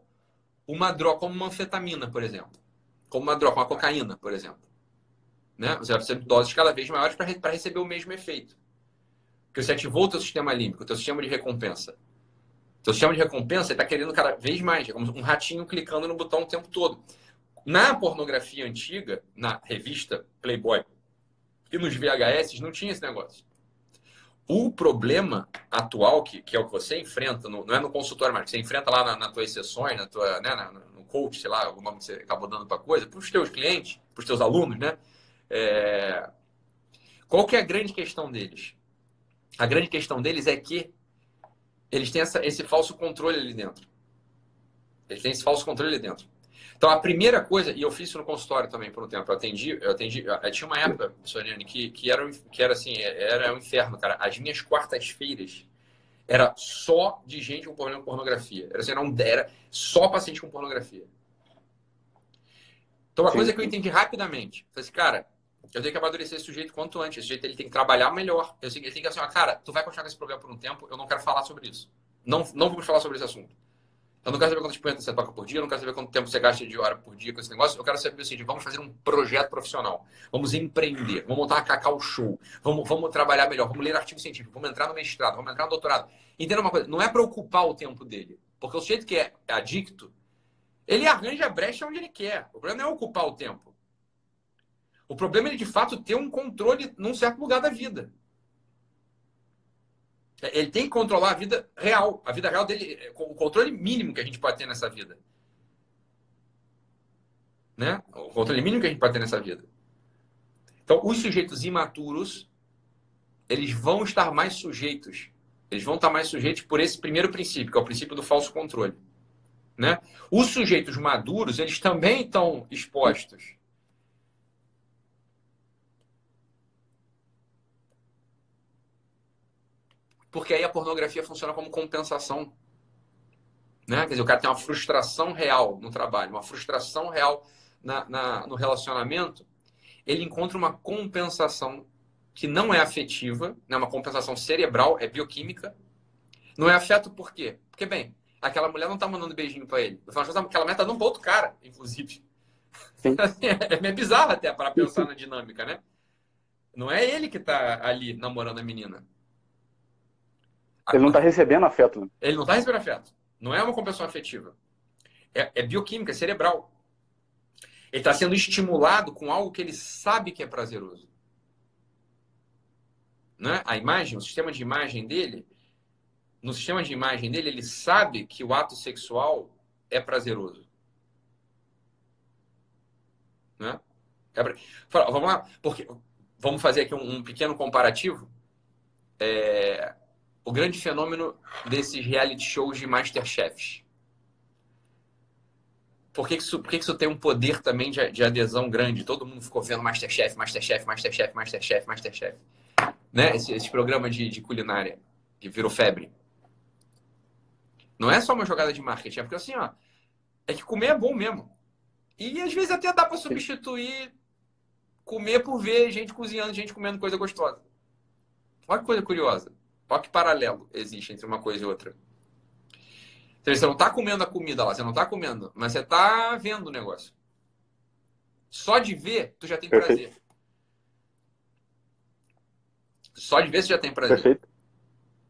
uma droga, como uma anfetamina, por exemplo. Como uma droga, uma cocaína, por exemplo. Né? Você vai precisar de doses cada vez maiores para receber o mesmo efeito. Porque você ativou o teu sistema límbico, o teu sistema de recompensa. O teu sistema de recompensa está querendo cada vez mais. É como um ratinho clicando no botão o tempo todo. Na pornografia antiga, na revista Playboy e nos VHS, não tinha esse negócio. O problema atual, que, que é o que você enfrenta, no, não é no consultório, mas você enfrenta lá nas na tuas sessões, na tua, né, na, no coach, sei lá, o nome que você acabou dando para coisa, para os teus clientes, para os teus alunos, né? É... Qual que é a grande questão deles? A grande questão deles é que eles têm essa, esse falso controle ali dentro. Eles têm esse falso controle ali dentro. Então, a primeira coisa, e eu fiz isso no consultório também por um tempo, eu atendi, eu atendi, eu tinha uma época, Soriane, que, que, era, que era assim, era um inferno, cara. As minhas quartas-feiras era só de gente com problema com pornografia. Era, assim, era, um, era só paciente com pornografia. Então, uma Sim. coisa que eu entendi rapidamente, foi assim, cara, eu tenho que amadurecer esse sujeito quanto antes. Esse sujeito ele tem que trabalhar melhor. Eu sei, ele tem que assim, cara, tu vai continuar com esse problema por um tempo, eu não quero falar sobre isso. Não, não vamos falar sobre esse assunto. Eu não quero saber quantos punheta você toca por dia, eu não quero saber quanto tempo você gasta de hora por dia com esse negócio. Eu quero saber assim, vamos fazer um projeto profissional. Vamos empreender, vamos montar uma Cacau Show, vamos, vamos trabalhar melhor, vamos ler artigo científico, vamos entrar no mestrado, vamos entrar no doutorado. Entenda uma coisa, não é para ocupar o tempo dele. Porque o sujeito que é adicto, ele arranja a brecha onde ele quer. O problema não é ocupar o tempo. O problema é ele, de fato, ter um controle num certo lugar da vida. Ele tem que controlar a vida real. A vida real dele, o controle mínimo que a gente pode ter nessa vida. Né? O controle mínimo que a gente pode ter nessa vida. Então, os sujeitos imaturos, eles vão estar mais sujeitos. Eles vão estar mais sujeitos por esse primeiro princípio, que é o princípio do falso controle. Né? Os sujeitos maduros, eles também estão expostos Porque aí a pornografia funciona como compensação. Né? Quer dizer, o cara tem uma frustração real no trabalho, uma frustração real na, na, no relacionamento. Ele encontra uma compensação que não é afetiva, né? uma compensação cerebral, é bioquímica. Não é afeto por quê? Porque, bem, aquela mulher não está mandando beijinho para ele. Aquela mulher está dando para outro cara, inclusive. é, é bizarro até para pensar na dinâmica, né? Não é ele que está ali namorando a menina.
Ele não está recebendo afeto. Né?
Ele não está recebendo afeto. Não é uma compensação afetiva. É, é bioquímica, é cerebral. Ele está sendo estimulado com algo que ele sabe que é prazeroso. Né? A imagem, o sistema de imagem dele, no sistema de imagem dele, ele sabe que o ato sexual é prazeroso. Né? É vamos lá, porque vamos fazer aqui um, um pequeno comparativo. É, o grande fenômeno desses reality shows de Masterchefs. Por que, que, isso, por que, que isso tem um poder também de, de adesão grande? Todo mundo ficou vendo Masterchef, Masterchef, Masterchef, Masterchef, Masterchef. Né? Esse, esse programa de, de culinária que virou febre. Não é só uma jogada de marketing, é porque assim, ó, é que comer é bom mesmo. E às vezes até dá para substituir comer por ver gente cozinhando, gente comendo coisa gostosa. Olha que coisa curiosa. Olha que paralelo existe entre uma coisa e outra. Então, você não está comendo a comida lá, você não está comendo, mas você está vendo o negócio. Só de ver, tu já tem prazer. Só de ver, você já tem prazer. Perfeito.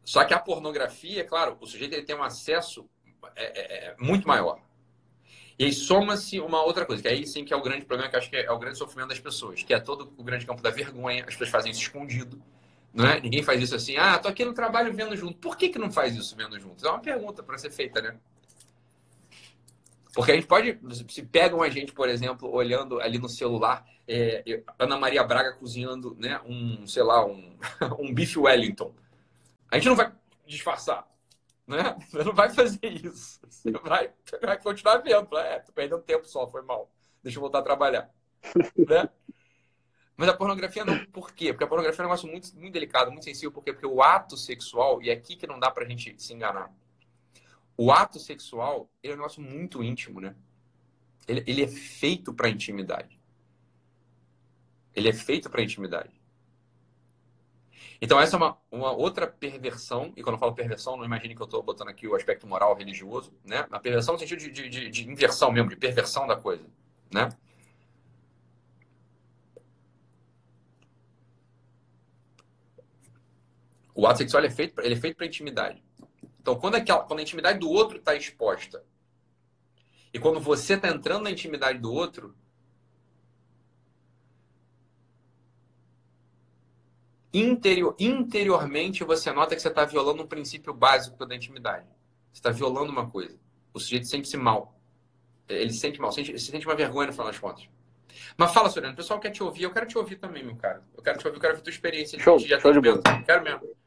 Só que a pornografia, claro, o sujeito ele tem um acesso é, é, é muito maior. E aí soma-se uma outra coisa, que aí sim que é o grande problema, que acho que é o grande sofrimento das pessoas, que é todo o grande campo da vergonha, as pessoas fazem isso escondido. Não é? Ninguém faz isso assim, ah, tô aqui no trabalho vendo junto. Por que, que não faz isso vendo junto? É uma pergunta para ser feita, né? Porque a gente pode, se pegam a gente, por exemplo, olhando ali no celular, é, Ana Maria Braga cozinhando, né, um, sei lá, um, um bife Wellington. A gente não vai disfarçar, né? Você não vai fazer isso. Você vai, vai continuar vendo. É, tô perdendo tempo só, foi mal. Deixa eu voltar a trabalhar. né? Mas a pornografia não. Por quê? Porque a pornografia é um negócio muito, muito delicado, muito sensível. Por quê? Porque o ato sexual, e é aqui que não dá pra gente se enganar. O ato sexual ele é um negócio muito íntimo, né? Ele, ele é feito para intimidade. Ele é feito para intimidade. Então, essa é uma, uma outra perversão, e quando eu falo perversão, não imagine que eu estou botando aqui o aspecto moral religioso, né? A perversão no sentido de, de, de, de inversão mesmo, de perversão da coisa, né? O ato sexual é feito, ele é feito para intimidade. Então, quando, aquela, quando a intimidade do outro está exposta e quando você está entrando na intimidade do outro, interior, interiormente você nota que você está violando um princípio básico da intimidade. Você está violando uma coisa. O sujeito sente-se mal. Ele se sente mal, sente, se sente uma vergonha no final das contas. Mas fala, Soriano, o pessoal quer te ouvir. Eu quero te ouvir também, meu cara. Eu quero te ouvir, eu quero ver tua experiência
de, show, de show de bola.
Quero mesmo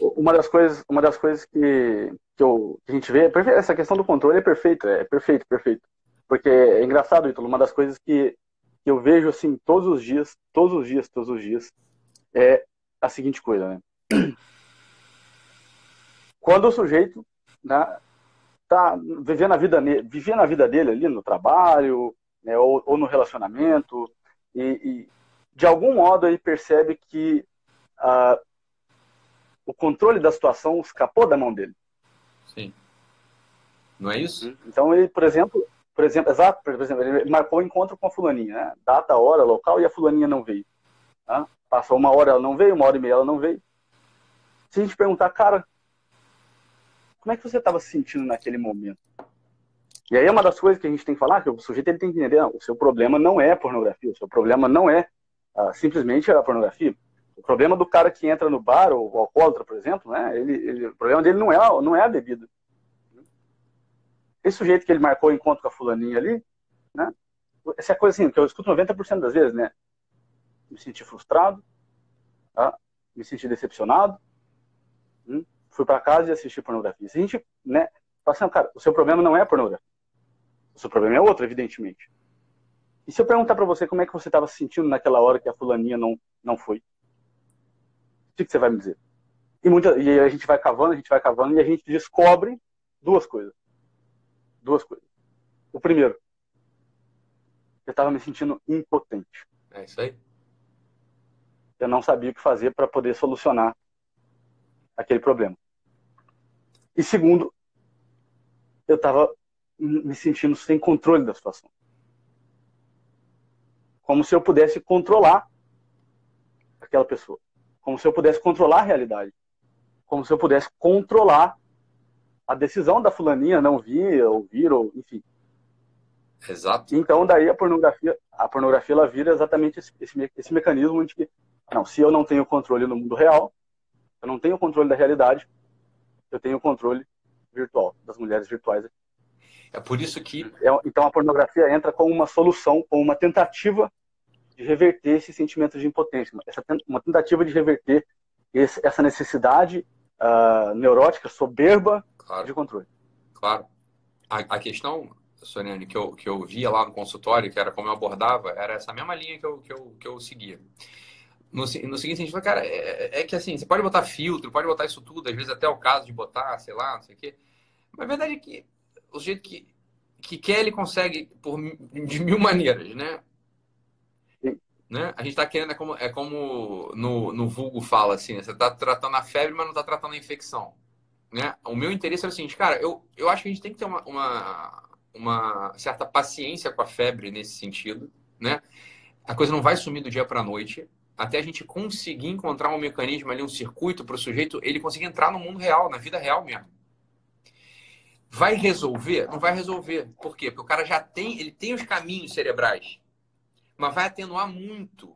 uma das coisas, uma das coisas que, que, eu, que a gente vê, é essa questão do controle é perfeita, é perfeito, perfeito. Porque é engraçado, Ítalo, uma das coisas que, eu vejo assim todos os dias, todos os dias, todos os dias, é a seguinte coisa, né? Quando o sujeito né, tá vivendo a vida, vivendo a vida dele ali no trabalho, né, ou, ou no relacionamento, e, e, de algum modo ele percebe que uh, o controle da situação escapou da mão dele.
Sim. Não é isso?
Então ele, por exemplo, por exemplo, exato, por exemplo, ele marcou o um encontro com a fulaninha, né? data, hora, local e a fulaninha não veio. Né? Passou uma hora ela não veio, uma hora e meia ela não veio. Se a gente perguntar, cara, como é que você estava se sentindo naquele momento? E aí é uma das coisas que a gente tem que falar, que o sujeito ele tem que entender, não, o seu problema não é pornografia, o seu problema não é ah, simplesmente a pornografia. O problema do cara que entra no bar, ou o alcoólatra, por exemplo, né? Ele, ele, o problema dele não é, não é a bebida. Esse sujeito que ele marcou o encontro com a fulaninha ali, né? Essa é a coisa assim, que eu escuto 90% das vezes, né? Me senti frustrado, tá? me senti decepcionado, hum? fui para casa e assisti pornografia. Se a gente, né? Assim, cara, o seu problema não é pornografia. O seu problema é outro, evidentemente. E se eu perguntar para você como é que você estava se sentindo naquela hora que a fulaninha não, não foi? O que você vai me dizer? E, muita, e a gente vai cavando, a gente vai cavando e a gente descobre duas coisas. Duas coisas. O primeiro, eu estava me sentindo impotente.
É isso aí.
Eu não sabia o que fazer para poder solucionar aquele problema. E segundo, eu estava me sentindo sem controle da situação. Como se eu pudesse controlar aquela pessoa. Como se eu pudesse controlar a realidade. Como se eu pudesse controlar a decisão da fulaninha não vir, ou vir, ou enfim.
Exato.
Então daí a pornografia, a pornografia ela vira exatamente esse, esse, esse mecanismo de que, não, se eu não tenho controle no mundo real, eu não tenho controle da realidade, eu tenho controle virtual, das mulheres virtuais.
É por isso que.
É, então a pornografia entra como uma solução, como uma tentativa de reverter esse sentimento de impotência, essa, uma tentativa de reverter esse, essa necessidade uh, neurótica, soberba claro. de controle.
Claro. A, a, questão, Soriane, que eu, que eu via lá no consultório, que era como eu abordava, era essa mesma linha que eu, que eu, que eu seguia. No, no seguinte, fala, cara, é, é, que assim, você pode botar filtro, pode botar isso tudo, às vezes até o caso de botar, sei lá, não sei o quê. Mas a verdade é que o jeito que, que quer, ele consegue por, de mil maneiras, né? Né? A gente está querendo, é como, é como no, no vulgo fala, assim, você está tratando a febre, mas não está tratando a infecção. Né? O meu interesse é o seguinte, cara, eu, eu acho que a gente tem que ter uma, uma, uma certa paciência com a febre nesse sentido, né? A coisa não vai sumir do dia para a noite, até a gente conseguir encontrar um mecanismo ali, um circuito para o sujeito, ele conseguir entrar no mundo real, na vida real mesmo. Vai resolver? Não vai resolver. Por quê? Porque o cara já tem, ele tem os caminhos cerebrais mas vai atenuar muito.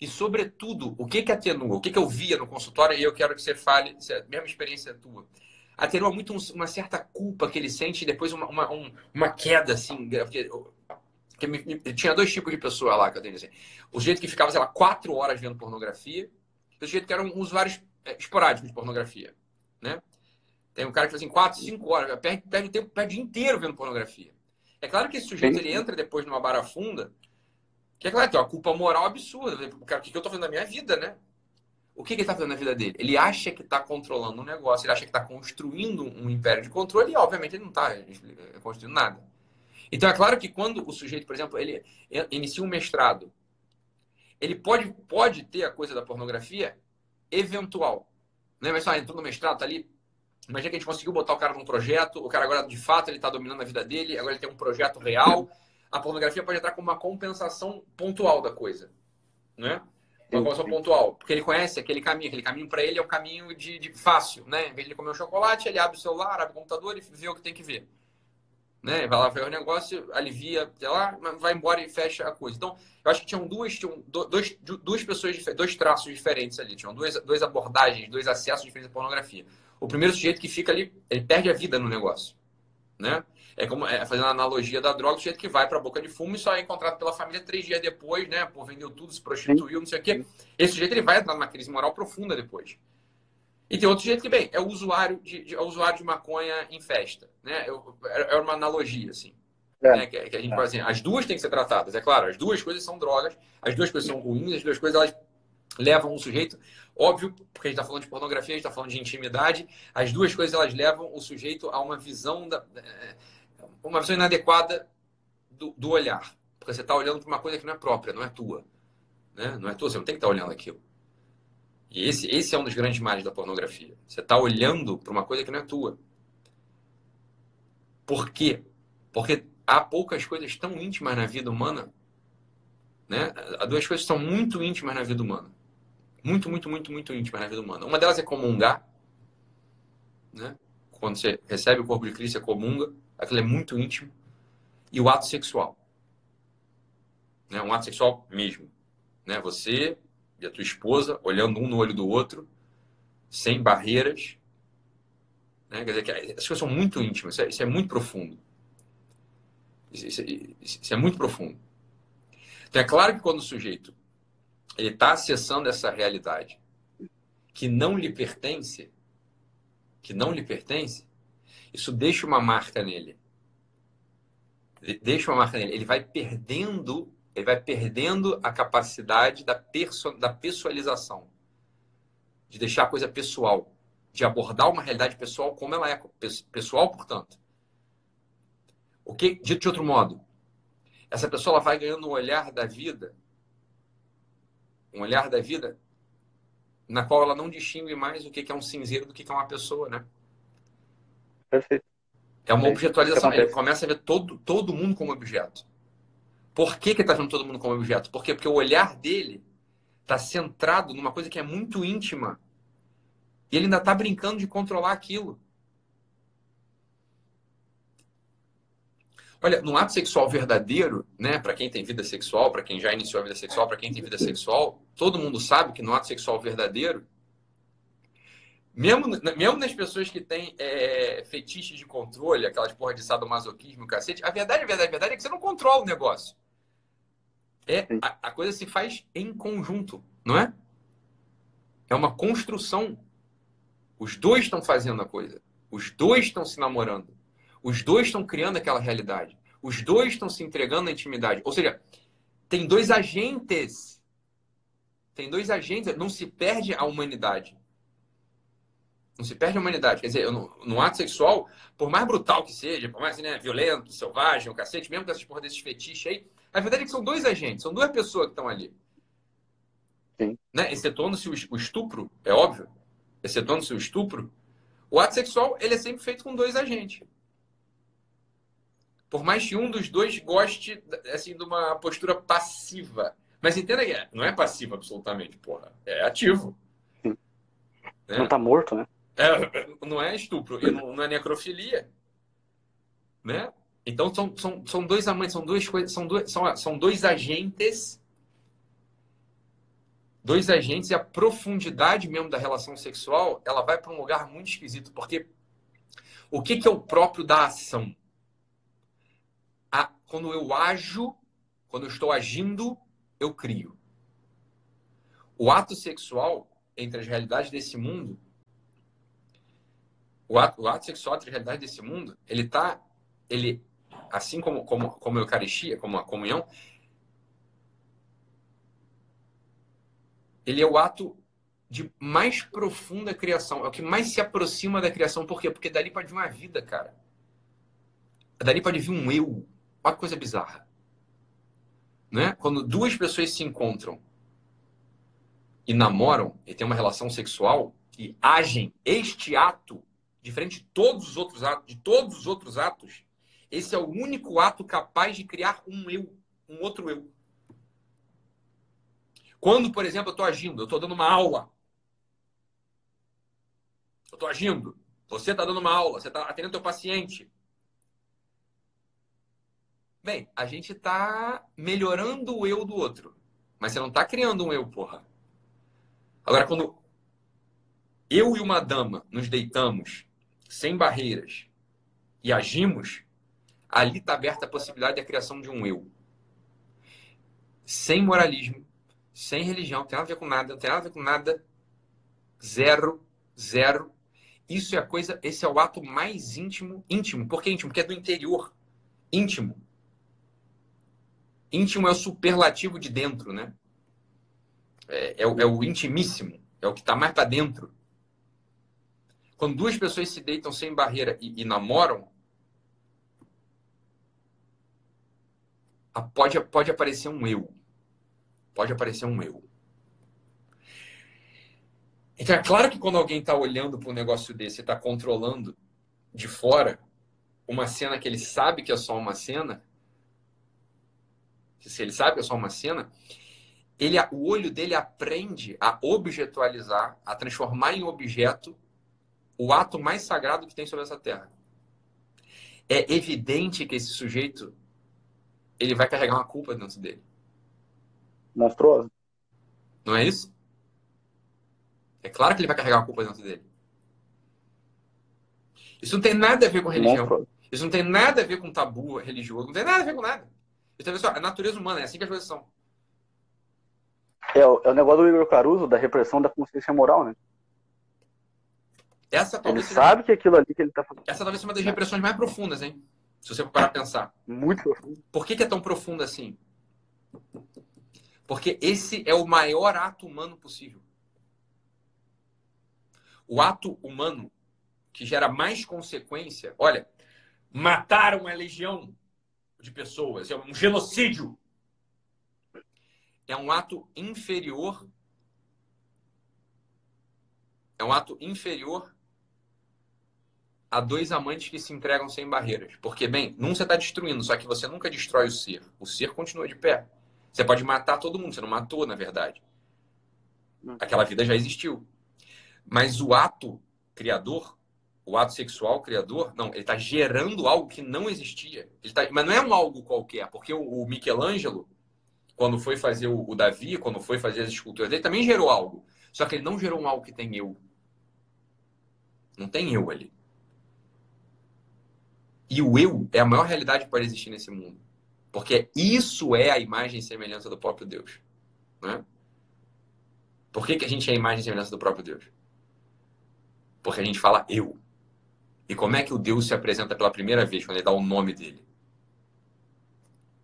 E, sobretudo, o que, que atenua? O que, que eu via no consultório, e eu quero que você fale, se é a mesma experiência tua. atenua muito um, uma certa culpa que ele sente e depois uma, uma, um, uma queda, assim. Porque, porque me, me, tinha dois tipos de pessoa lá que eu tenho assim. O jeito que ficava, sei lá, quatro horas vendo pornografia, e o jeito que eram usuários é, esporádicos de pornografia, né? Tem um cara que faz assim, quatro, cinco horas, perde, perde o tempo, perde o dia inteiro vendo pornografia. É claro que esse sujeito ele entra depois numa barafunda, que é claro, tem uma culpa moral absurda. O cara, o que eu tô fazendo na minha vida, né? O que, que ele está fazendo na vida dele? Ele acha que está controlando um negócio, ele acha que está construindo um império de controle e, obviamente, ele não está construindo nada. Então, é claro que quando o sujeito, por exemplo, ele inicia um mestrado, ele pode, pode ter a coisa da pornografia eventual. Né? Mas só entrou no mestrado, tá ali. Imagina que a gente conseguiu botar o cara num projeto, o cara agora, de fato, ele está dominando a vida dele, agora ele tem um projeto real. A pornografia pode entrar como uma compensação pontual da coisa. Né? Uma compensação pontual. Porque ele conhece aquele caminho. Aquele caminho para ele é um caminho de, de, fácil. Né? Em vez de ele comer um chocolate, ele abre o celular, abre o computador e vê o que tem que ver né? Vai lá ver o negócio, alivia, sei lá, vai embora e fecha a coisa. Então, eu acho que tinham duas, tinham dois, duas pessoas, dois traços diferentes ali, tinham duas, duas abordagens, dois acessos diferentes à pornografia. O primeiro sujeito que fica ali, ele perde a vida no negócio, né? É como é, fazendo a analogia da droga, o sujeito que vai para a boca de fumo e só é encontrado pela família três dias depois, né? Por vendeu tudo, se prostituiu, não sei o quê. Esse sujeito ele vai entrar numa crise moral profunda depois. E tem outro jeito que, bem, é o usuário de, de, é o usuário de maconha em festa. Né? É, é uma analogia, assim. É. Né? Que, que, a gente é. faz assim, as duas têm que ser tratadas, é claro, as duas coisas são drogas, as duas coisas são ruins, as duas coisas elas levam o sujeito, óbvio, porque a gente está falando de pornografia, a gente está falando de intimidade, as duas coisas elas levam o sujeito a uma visão da, é, uma visão inadequada do, do olhar, porque você está olhando para uma coisa que não é própria, não é tua, né? Não é tua, você não tem que estar tá olhando aquilo. E esse, esse é um dos grandes males da pornografia. Você está olhando para uma coisa que não é tua. Por quê? Porque há poucas coisas tão íntimas na vida humana. Né? Há duas coisas que são muito íntimas na vida humana. Muito, muito, muito, muito íntimas na vida humana. Uma delas é comungar. Né? Quando você recebe o corpo de Cristo, você comunga. Aquilo é muito íntimo. E o ato sexual. Né? Um ato sexual mesmo. Né? Você e a tua esposa, olhando um no olho do outro, sem barreiras. Né? Quer dizer, as coisas são muito íntimas, isso é, isso é muito profundo. Isso, isso, isso, é muito profundo. Então, é claro que quando o sujeito ele está acessando essa realidade que não lhe pertence, que não lhe pertence, isso deixa uma marca nele. Deixa uma marca nele. Ele vai perdendo ele vai perdendo a capacidade da, perso da pessoalização, de deixar a coisa pessoal, de abordar uma realidade pessoal como ela é, pessoal, portanto. O que, dito de outro modo, essa pessoa ela vai ganhando um olhar da vida, um olhar da vida na qual ela não distingue mais o que é um cinzeiro do que é uma pessoa, né?
Perfeito.
É uma objetualização. Ele começa a ver todo, todo mundo como objeto. Por que, que ele está vendo todo mundo como objeto? Por quê? Porque o olhar dele está centrado numa coisa que é muito íntima. E ele ainda está brincando de controlar aquilo. Olha, no ato sexual verdadeiro, né, para quem tem vida sexual, para quem já iniciou a vida sexual, para quem tem vida sexual, todo mundo sabe que no ato sexual verdadeiro, mesmo, mesmo nas pessoas que têm é, fetiches de controle, aquelas porra de sadomasoquismo, cacete, a verdade, a verdade, a verdade é que você não controla o negócio. É, a, a coisa se faz em conjunto, não é? É uma construção. Os dois estão fazendo a coisa. Os dois estão se namorando. Os dois estão criando aquela realidade. Os dois estão se entregando à intimidade. Ou seja, tem dois agentes. Tem dois agentes. Não se perde a humanidade. Não se perde a humanidade. Quer dizer, no, no ato sexual, por mais brutal que seja, por mais né, violento, selvagem, o cacete, mesmo com essas porra desses fetiches aí, a verdade é que são dois agentes, são duas pessoas que estão ali. Sim. Né? Excetuando-se o estupro, é óbvio. Excetuando-se o estupro, o ato sexual ele é sempre feito com dois agentes. Por mais que um dos dois goste assim, de uma postura passiva. Mas entenda que é, não é passivo absolutamente, porra. É ativo.
Né? Não tá morto, né?
É, não é estupro, não, não é necrofilia. Né? Então são, são, são dois amantes, são duas coisas, são dois, são, são dois agentes. Dois agentes e a profundidade mesmo da relação sexual, ela vai para um lugar muito esquisito, porque O que, que é o próprio da ação? A, quando eu ajo, quando eu estou agindo, eu crio. O ato sexual, entre as realidades desse mundo, o ato, o ato sexual entre as realidades desse mundo, ele tá, ele, assim como, como, como a Eucaristia, como a comunhão, ele é o ato de mais profunda criação, é o que mais se aproxima da criação. Por quê? Porque dali pode vir uma vida, cara. Dali pode vir um eu. Olha que coisa bizarra. Né? Quando duas pessoas se encontram e namoram e têm uma relação sexual e agem este ato diferente de todos os outros atos, de todos os outros atos, esse é o único ato capaz de criar um eu, um outro eu. Quando, por exemplo, eu estou agindo, eu estou dando uma aula. Eu estou agindo. Você está dando uma aula, você está atendendo teu paciente. Bem, a gente está melhorando o eu do outro. Mas você não está criando um eu, porra. Agora, quando eu e uma dama nos deitamos sem barreiras e agimos, ali está aberta a possibilidade da criação de um eu. Sem moralismo, sem religião, não tem nada a ver com nada, não tem nada a ver com nada. Zero, zero. Isso é a coisa, esse é o ato mais íntimo, íntimo. Por que íntimo? Porque é do interior. Íntimo. Íntimo é o superlativo de dentro, né? É, é, é o intimíssimo, é o que está mais para dentro. Quando duas pessoas se deitam sem barreira e, e namoram, pode, pode aparecer um eu pode aparecer um eu. Então, é claro que quando alguém está olhando para um negócio desse e está controlando de fora uma cena que ele sabe que é só uma cena, se ele sabe que é só uma cena, ele, o olho dele aprende a objetualizar, a transformar em objeto o ato mais sagrado que tem sobre essa terra. É evidente que esse sujeito ele vai carregar uma culpa dentro dele
monstruosa.
Não é isso? É claro que ele vai carregar uma culpa dentro dele. Isso não tem nada a ver com religião. Monstruoso. Isso não tem nada a ver com tabu religioso. Não tem nada a ver com nada. Isso é a natureza humana, é assim que as coisas são.
É, o, é o negócio do Igor Caruso, da repressão da consciência moral, né?
Essa,
ele sabe que aquilo ali que ele está fazendo.
Essa talvez seja uma das repressões mais profundas, hein? Se você parar a pensar.
Muito profundo.
Por que, que é tão profunda assim? Porque esse é o maior ato humano possível. O ato humano que gera mais consequência. Olha, matar uma legião de pessoas, é um genocídio. É um ato inferior. É um ato inferior a dois amantes que se entregam sem barreiras. Porque, bem, num você está destruindo, só que você nunca destrói o ser. O ser continua de pé. Você pode matar todo mundo, você não matou, na verdade. Hum. Aquela vida já existiu. Mas o ato criador, o ato sexual criador, não, ele está gerando algo que não existia. Ele tá, mas não é um algo qualquer, porque o, o Michelangelo, quando foi fazer o, o, Davi, quando foi fazer as esculturas dele, também gerou algo. Só que ele não gerou um algo que tem eu. Não tem eu ali. E o eu é a maior realidade que pode existir nesse mundo. Porque isso é a imagem e semelhança do próprio Deus. Né? Por que, que a gente é a imagem e semelhança do próprio Deus? Porque a gente fala eu. E como é que o Deus se apresenta pela primeira vez, quando ele dá o nome dele?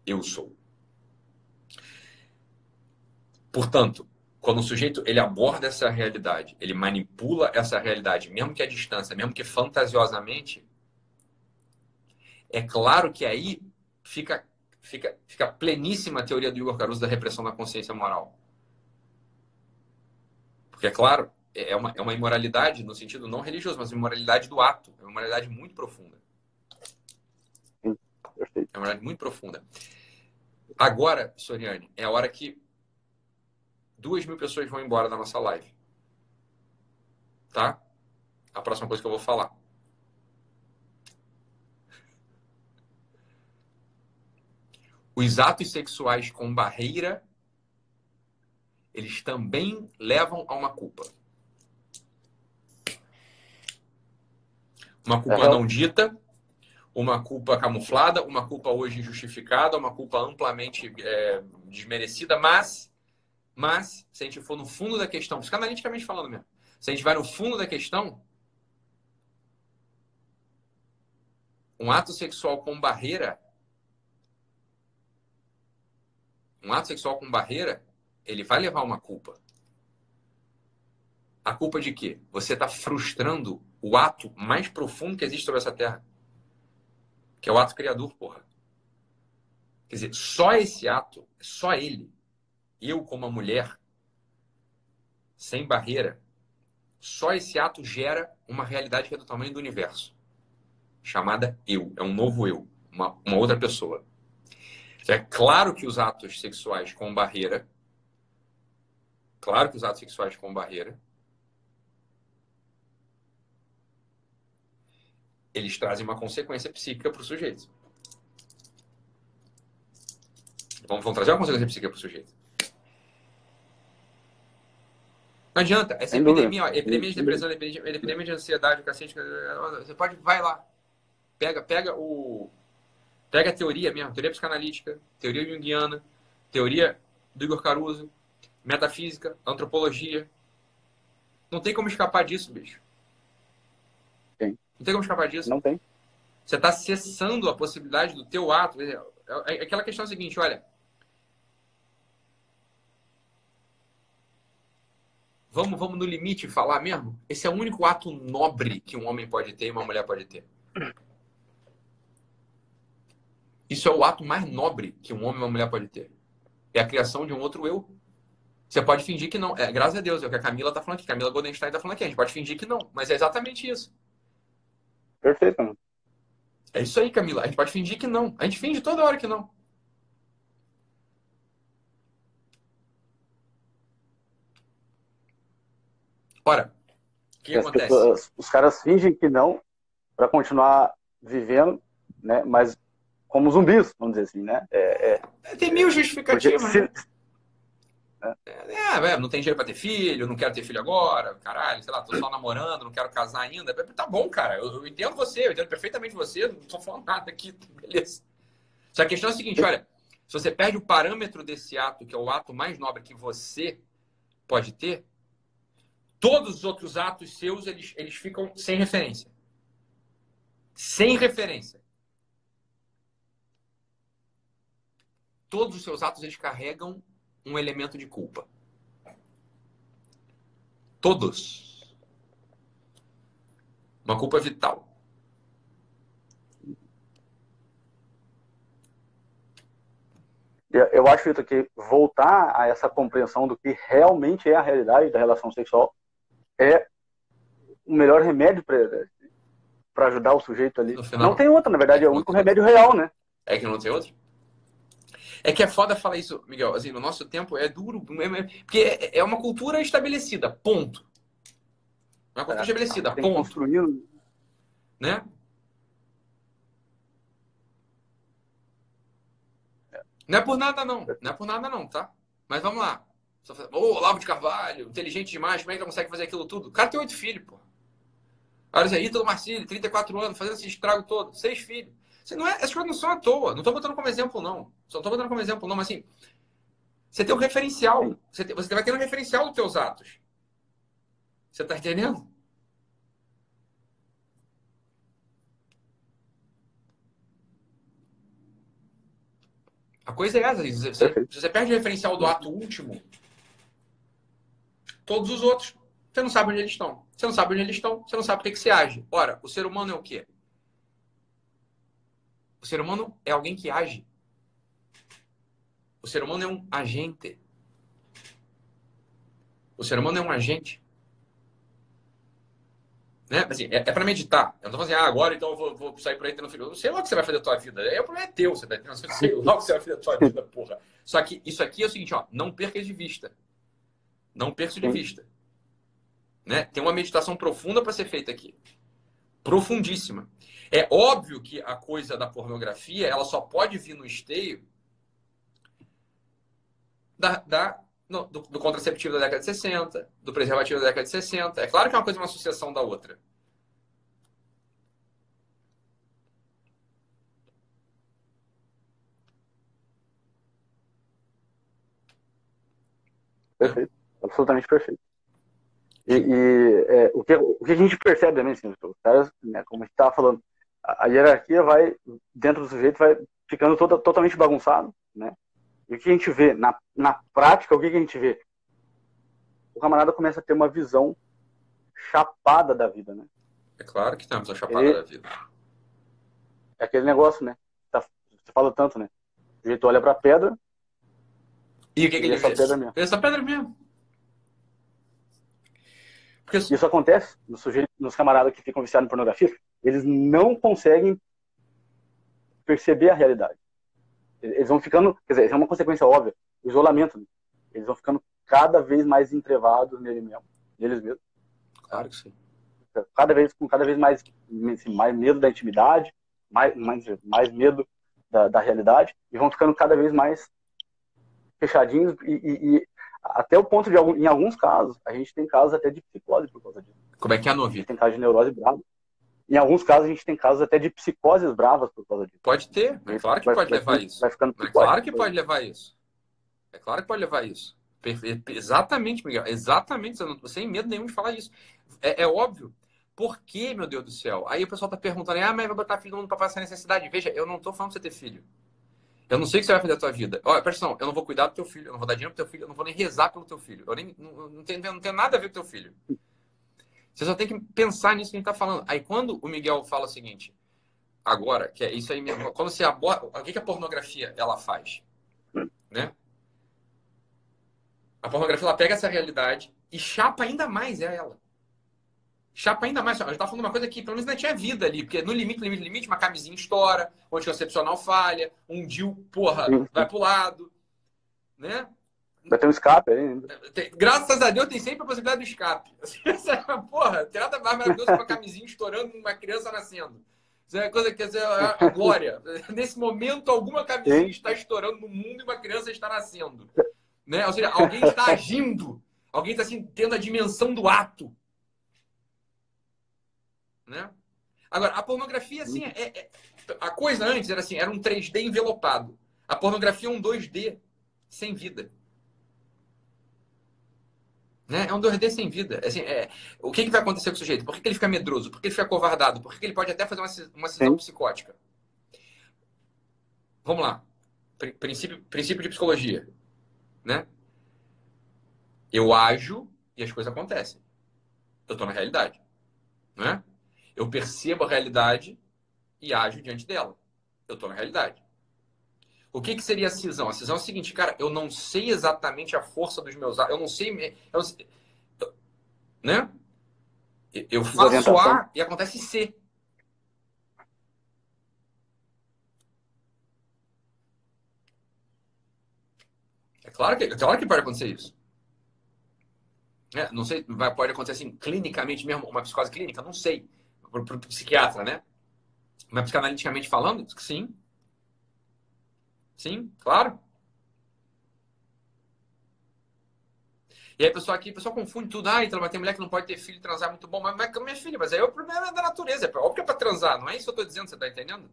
Eu sou. Portanto, quando o sujeito ele aborda essa realidade, ele manipula essa realidade, mesmo que à distância, mesmo que fantasiosamente, é claro que aí fica fica, fica pleníssima a teoria do Igor Caruso da repressão da consciência moral. Porque, é claro, é, é uma, é uma imoralidade no sentido não religioso, mas uma imoralidade do ato. É uma imoralidade muito profunda. É uma imoralidade muito profunda. Agora, Soriane, é a hora que duas mil pessoas vão embora da nossa live. Tá? A próxima coisa que eu vou falar. Os atos sexuais com barreira, eles também levam a uma culpa. Uma culpa não dita, uma culpa camuflada, uma culpa hoje injustificada, uma culpa amplamente é, desmerecida, mas, mas, se a gente for no fundo da questão, psicanaliticamente falando mesmo, se a gente vai no fundo da questão, um ato sexual com barreira, um ato sexual com barreira, ele vai levar uma culpa. A culpa de quê? Você está frustrando o ato mais profundo que existe sobre essa terra. Que é o ato criador, porra. Quer dizer, só esse ato, só ele, eu como uma mulher, sem barreira, só esse ato gera uma realidade que é do tamanho do universo. Chamada eu. É um novo eu. Uma, uma outra pessoa. É claro que os atos sexuais com barreira. Claro que os atos sexuais com barreira eles trazem uma consequência psíquica para o sujeito. Vamos, vamos trazer uma consequência psíquica para o sujeito. Não adianta. Essa Sem epidemia, ó, epidemia de depressão, epidemia, de ansiedade, cacete, você pode, vai lá. Pega, pega o. Pega a teoria mesmo, teoria psicanalítica, teoria junguiana, teoria do Igor Caruso, metafísica, antropologia. Não tem como escapar disso, bicho. Não tem como escapar disso.
Não tem.
Você está cessando a possibilidade do teu ato. É, é aquela questão seguinte, olha. Vamos, vamos no limite falar mesmo? Esse é o único ato nobre que um homem pode ter e uma mulher pode ter. Isso é o ato mais nobre que um homem e uma mulher pode ter. É a criação de um outro eu. Você pode fingir que não. É, graças a Deus, é o que a Camila está falando aqui. Camila Goldenstein está falando aqui. A gente pode fingir que não. Mas é exatamente isso.
Perfeito. Mano.
É isso aí, Camila. A gente pode fingir que não. A gente finge toda hora que não. Ora, o que, acontece?
Pessoas, os caras fingem que não para continuar vivendo, né? Mas como zumbis, vamos dizer assim, né? É,
é, Tem mil justificativas. Se, né? É, é, não tem dinheiro pra ter filho, não quero ter filho agora, caralho, sei lá, tô só namorando, não quero casar ainda. Tá bom, cara, eu, eu entendo você, eu entendo perfeitamente você, não tô falando nada aqui, beleza. Só que a questão é a seguinte, olha, se você perde o parâmetro desse ato, que é o ato mais nobre que você pode ter, todos os outros atos seus, eles, eles ficam sem referência. Sem referência. Todos os seus atos, eles carregam um elemento de culpa. Todos. Uma culpa vital.
Eu acho, Vitor, que voltar a essa compreensão do que realmente é a realidade da relação sexual é o melhor remédio para ajudar o sujeito ali. Final, não tem outra, na verdade, é o único remédio real, né?
É que não tem outro? É que é foda falar isso, Miguel. Assim, no nosso tempo é duro, é, porque é, é uma cultura estabelecida, ponto. Uma cultura é, estabelecida, ponto. Construindo. Né? Não é por nada, não. Não é por nada, não, tá? Mas vamos lá. Ô, oh, Olavo de Carvalho, inteligente demais, como é que consegue fazer aquilo tudo? O cara tem oito filhos, pô. Olha aí, Ítalo Marcílio, 34 anos, fazendo esse estrago todo, seis filhos. Você não é, essas coisas não são à toa. Não estou botando como exemplo, não. Só estou botando como exemplo, não. Mas assim, você tem um referencial. Você, tem, você vai ter um referencial dos teus atos. Você está entendendo? A coisa é essa. Se você, você perde o referencial do ato último, todos os outros, você não sabe onde eles estão. Você não sabe onde eles estão, você não sabe o que, que você age. Ora, o ser humano é o quê? O ser humano é alguém que age. O ser humano é um agente. O ser humano é um agente. Né? Assim, é, é para meditar. Eu não tô falando assim, ah, agora então eu vou, vou sair por aí tendo filho. Eu não sei lá o que você vai fazer da tua vida. É o problema é teu. Você tá entendendo? Eu sei lá o que você vai fazer da tua vida, porra. Só que isso aqui é o seguinte, ó, não perca de vista. Não perca de vista. Né? Tem uma meditação profunda para ser feita aqui. Profundíssima. É óbvio que a coisa da pornografia ela só pode vir no esteio da, da no, do, do, contraceptivo da década de 60, do preservativo da década de 60. É claro que é uma coisa uma associação da outra.
Perfeito, absolutamente perfeito. E, e é, o, que, o que a gente percebe também, assim, os caras, né, como a gente estava falando, a, a hierarquia vai, dentro do sujeito, vai ficando toda, totalmente bagunçado, né? E o que a gente vê na, na prática, o que, que a gente vê? O camarada começa a ter uma visão chapada da vida, né?
É claro que temos a chapada Ele, da vida.
É aquele negócio, né? Tá, você fala tanto, né? O jeito olha pra pedra.
E o que, que ele
essa fez? Pedra mesmo.
Essa pedra mesmo.
Porque... Isso acontece nos, sujeitos, nos camaradas que ficam viciados em pornografia. Eles não conseguem perceber a realidade. Eles vão ficando, quer dizer, é uma consequência óbvia, o isolamento. Né? Eles vão ficando cada vez mais entrevados nele mesmo, neles mesmos.
Claro que sim.
Cada vez com cada vez mais, assim, mais medo da intimidade, mais, mais, mais medo da, da realidade, e vão ficando cada vez mais fechadinhos e, e, e, até o ponto de, em alguns casos, a gente tem casos até de psicose por causa disso.
Como é que é a novidade?
Tem casos de neurose brava. Em alguns casos, a gente tem casos até de psicoses bravas por causa disso.
Pode ter, é claro que vai, pode vai, levar vai, isso. Vai ficando é claro que pode levar isso. É claro que pode levar isso. Exatamente, Miguel. Exatamente. Sem medo nenhum de falar isso. É, é óbvio. Por que, meu Deus do céu? Aí o pessoal tá perguntando, ah, mas vai botar filho no mundo pra passar necessidade. Veja, eu não tô falando pra você ter filho. Eu não sei o que você vai fazer da tua vida. Olha, presta atenção, eu não vou cuidar do teu filho, eu não vou dar dinheiro pro teu filho, eu não vou nem rezar pelo teu filho. Eu nem, não, não, tenho, não nada a ver com teu filho. Você só tem que pensar nisso que a gente está falando. Aí quando o Miguel fala o seguinte, agora, que é isso aí mesmo, quando você aborda, o que, que a pornografia ela faz? Né? A pornografia ela pega essa realidade e chapa ainda mais ela. Chapa ainda mais. A gente tá falando uma coisa que pelo menos não tinha vida ali, porque no limite, limite, limite, uma camisinha estoura, o anticoncepcional falha, um DIL, porra, vai pro lado. Né?
Vai ter um escape ainda.
Tem, graças a Deus tem sempre a possibilidade do escape. Porra, tem nada mais maravilhoso que uma camisinha estourando uma criança nascendo. Isso é coisa que é a glória. Nesse momento, alguma camisinha Sim. está estourando no mundo e uma criança está nascendo. Né? Ou seja, alguém está agindo. Alguém está assim, tendo a dimensão do ato. Né? Agora, a pornografia, assim, é, é, a coisa antes era assim, era um 3D envelopado. A pornografia é um 2D sem vida. Né? É um 2D sem vida. Assim, é, o que, que, vai acontecer com o sujeito? Por que, que, ele fica medroso? Por que ele fica covardado? Por que, que ele pode até fazer uma, uma cisão psicótica? Vamos lá. Princípio, princípio de psicologia. Né? Eu ajo e as coisas acontecem. Eu estou na realidade. Né? Eu percebo a realidade e ajo diante dela. Eu estou na realidade. O que, que seria a cisão? A cisão é o seguinte, cara, eu não sei exatamente a força dos meus atos. Eu não sei. Eu, eu, né? Eu faço A e acontece C. É claro que, é claro que pode acontecer isso. É, não sei, vai, pode acontecer assim, clinicamente mesmo, uma psicose clínica, não sei. Para o psiquiatra, né? Mas psicanaliticamente falando, sim. Sim, claro. E aí, pessoal aqui, pessoal confunde tudo. Ah, então, mas tem mulher que não pode ter filho transar é muito bom. Mas, mas minha filha, mas aí o problema é da natureza. É óbvio que é para transar, não é isso que eu estou dizendo, você está entendendo?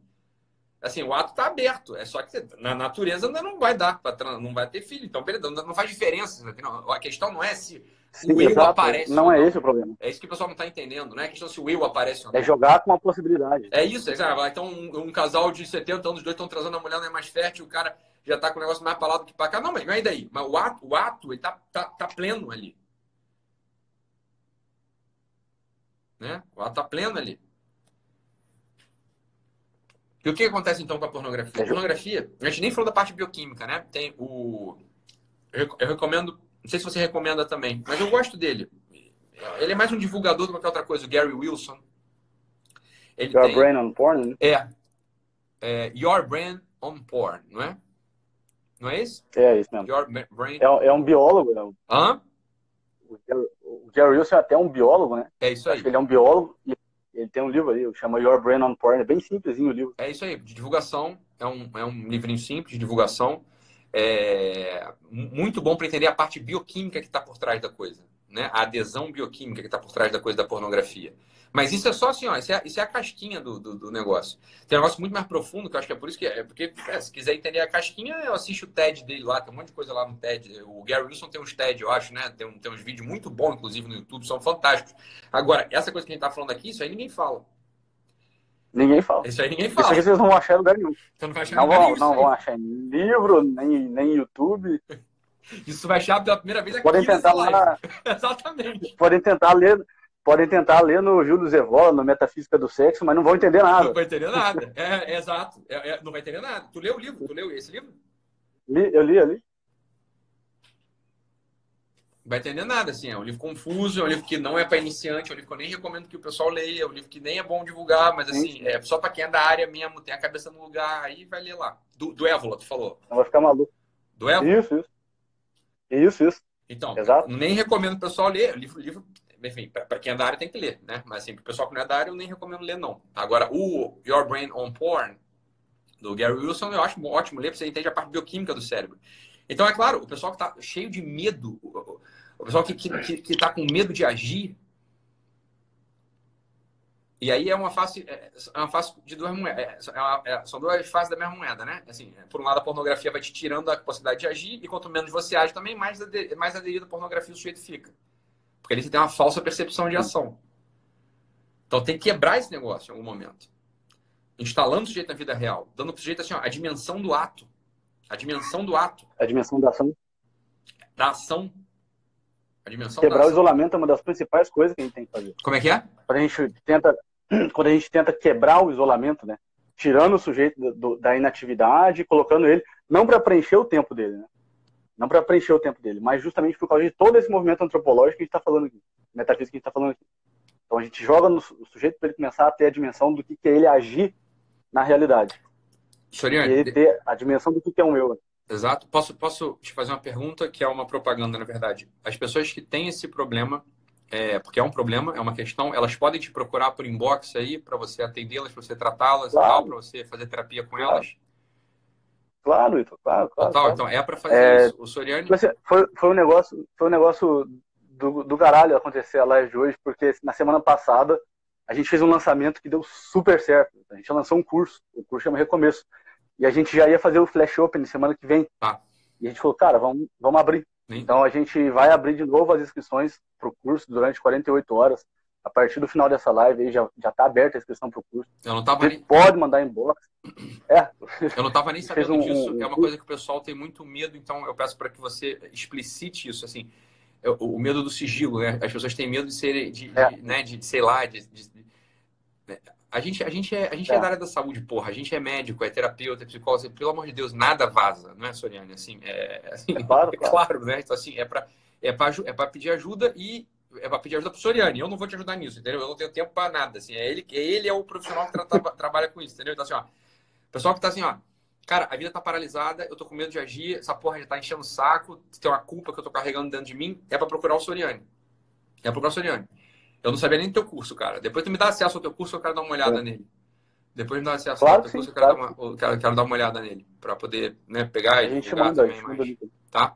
Assim, o ato está aberto. É só que na natureza ainda não vai dar, pra, não vai ter filho. Então, beleza, não faz diferença. Entendeu? A questão não é se Sim, o eu exato. aparece.
Não é esse o problema.
É isso que o pessoal não está entendendo. Não é questão se o eu aparece ou
não. É jogar com uma possibilidade.
É isso. É, então, um, um, casal de 70 anos, os dois estão transando, a mulher não é mais fértil, o cara já está com o negócio mais para lá do que para cá. Não, mas não é daí. Mas o ato, o ato ele tá, tá, tá pleno ali. Né? O ato tá pleno ali. E o que acontece então com a pornografia? A pornografia, a gente nem falou da parte bioquímica, né? Tem o. Eu recomendo não sei se você recomenda também, mas eu gosto dele. Ele é mais um divulgador do que qualquer outra coisa, o Gary Wilson.
Ele Your tem... Brain on Porn?
É. é. Your Brain on Porn, não é? Não é isso?
É, isso mesmo.
Your brain...
é, é um biólogo, né?
Hã?
O Gary Wilson é até um biólogo, né?
É isso aí.
ele é um biólogo e ele tem um livro aí, chama Your Brain on Porn, é bem simplesinho o livro.
É isso aí, de divulgação, é um, é um livrinho simples de divulgação é, muito bom para entender a parte bioquímica que está por trás da coisa. né? A adesão bioquímica que está por trás da coisa da pornografia. Mas isso é só assim, ó, isso é, isso é a casquinha do, do, do, negócio. Tem um negócio muito mais profundo, que eu acho que é por isso que é. Porque, é, se quiser entender a casquinha, eu assisto o TED dele lá, tem um monte de coisa lá no TED. O Gary Wilson tem uns TED, eu acho, né? Tem, um, tem uns vídeos muito bons, inclusive, no YouTube, são fantásticos. Agora, essa coisa que a gente tá falando aqui, isso aí ninguém fala.
Ninguém fala.
Isso aí ninguém fala.
Isso vocês não vão achar em lugar nenhum.
Você não vai achar
não
lugar
vão,
nenhum.
Não vão achar em livro, nem, nem YouTube.
Isso vai achar pela primeira vez aqui
Podem tentar
lá. Exatamente.
Podem tentar ler podem tentar ler no Júlio Zevola, no Metafísica do Sexo, mas não vão entender nada.
Não vai entender nada. É, é exato. É, é, não vai entender nada. Tu leu o livro? Tu leu esse livro?
Li, eu li, eu li.
Vai entender nada, assim. É um livro confuso, é um livro que não é para iniciante, é um livro que eu nem recomendo que o pessoal leia, é um livro que nem é bom divulgar, mas assim, Sim. é só para quem é da área mesmo, tem a cabeça no lugar, aí vai ler lá. Do, do Évola, tu falou.
Não vai ficar maluco.
Do Évola?
Isso, isso. Isso, isso.
Então,
Exato.
nem recomendo o pessoal ler. O livro, livro enfim, para quem é da área tem que ler, né? Mas assim, para o pessoal que não é da área, eu nem recomendo ler, não. Agora, o Your Brain on Porn, do Gary Wilson, eu acho ótimo ler, porque você entende a parte bioquímica do cérebro. Então, é claro, o pessoal que está cheio de medo, o pessoal que está que, que tá com medo de agir, e aí é uma face, é uma face de duas moedas. É uma, é, são duas faces da mesma moeda, né? Assim, por um lado, a pornografia vai te tirando a possibilidade de agir, e quanto menos você age também, mais, mais aderido à pornografia o sujeito fica. Porque ali você tem uma falsa percepção de ação. Então tem que quebrar esse negócio em algum momento. Instalando o sujeito na vida real. Dando para o sujeito assim, ó, a dimensão do ato. A dimensão do ato.
A dimensão da ação.
Da ação. A dimensão
Quebrar
da
o isolamento é uma das principais coisas que a gente tem que fazer.
Como é que é?
Quando a gente tenta, quando a gente tenta quebrar o isolamento, né? Tirando o sujeito do, do, da inatividade, colocando ele, não para preencher o tempo dele, né? Não para preencher o tempo dele, mas justamente por causa de todo esse movimento antropológico que a gente está falando aqui, metafísica que a gente está falando aqui. Então a gente joga no sujeito para ele começar a ter a dimensão do que, que é ele agir na realidade.
Soriane,
e ele ter a dimensão do que, que é o meu.
Exato. Posso, posso te fazer uma pergunta que é uma propaganda, na verdade. As pessoas que têm esse problema, é, porque é um problema, é uma questão, elas podem te procurar por inbox aí para você atendê-las, para você tratá-las,
Claro.
para você fazer terapia com
Claro.
elas.
Claro, Ito, claro, claro.
Total,
claro.
então é para fazer
É,
isso. O Soriane.
Mas, assim, foi, foi um negócio, foi um negócio do, do caralho acontecer a live de hoje, porque na semana passada a gente fez um lançamento que deu super certo. A gente lançou um curso, o curso chama Recomeço. E a gente já ia fazer o Flash Open semana que vem.
Tá.
E a gente falou, cara, vamos, vamos abrir.
Sim.
Então a gente vai abrir de novo as inscrições para o curso durante 48 horas. A partir do final dessa live aí já, já tá aberta a inscrição para o curso.
Eu não tava
Você
nem,
pode mandar inbox. É,
eu não tava nem sabendo
um-
disso. É uma coisa que o pessoal tem muito medo, então eu peço para que você explicite isso. Assim, o medo do sigilo, né? As pessoas têm medo de ser, de, de,
É.
né? de, de sei lá, de, de- de-? A gente, a gente, é, a gente é.
É.
da área da saúde, porra. A gente é médico, é terapeuta, é psicólogo. assim, Pelo amor de Deus, nada vaza, não é, Soriane? Assim, é, assim,
É claro,
é
claro.
claro, né? Então, assim, é para é pra, é pra pedir ajuda e é para pedir ajuda pro Soriane. Eu não vou te ajudar nisso, entendeu? Eu não tenho tempo para nada. Assim, é ele, é ele é o profissional que tra- tra- trabalha com isso, entendeu? Então, assim, ó, pessoal que tá assim, ó, cara, a vida tá paralisada, eu tô com medo de agir, essa porra já tá enchendo o saco, tem uma culpa que eu tô carregando dentro de mim, é para procurar o Soriane. É pra procurar o Soriane. Eu não sabia nem do teu curso, cara. Depois tu me dá acesso ao teu curso, eu quero dar uma olhada
É.
nele. Depois me dá acesso
Claro
ao teu
que
curso,
sim,
eu quero,
claro
dar uma, eu quero, quero dar uma olhada nele, para poder né, pegar
A
e
gente manda, a
também
gente
mais,
o link.
tá?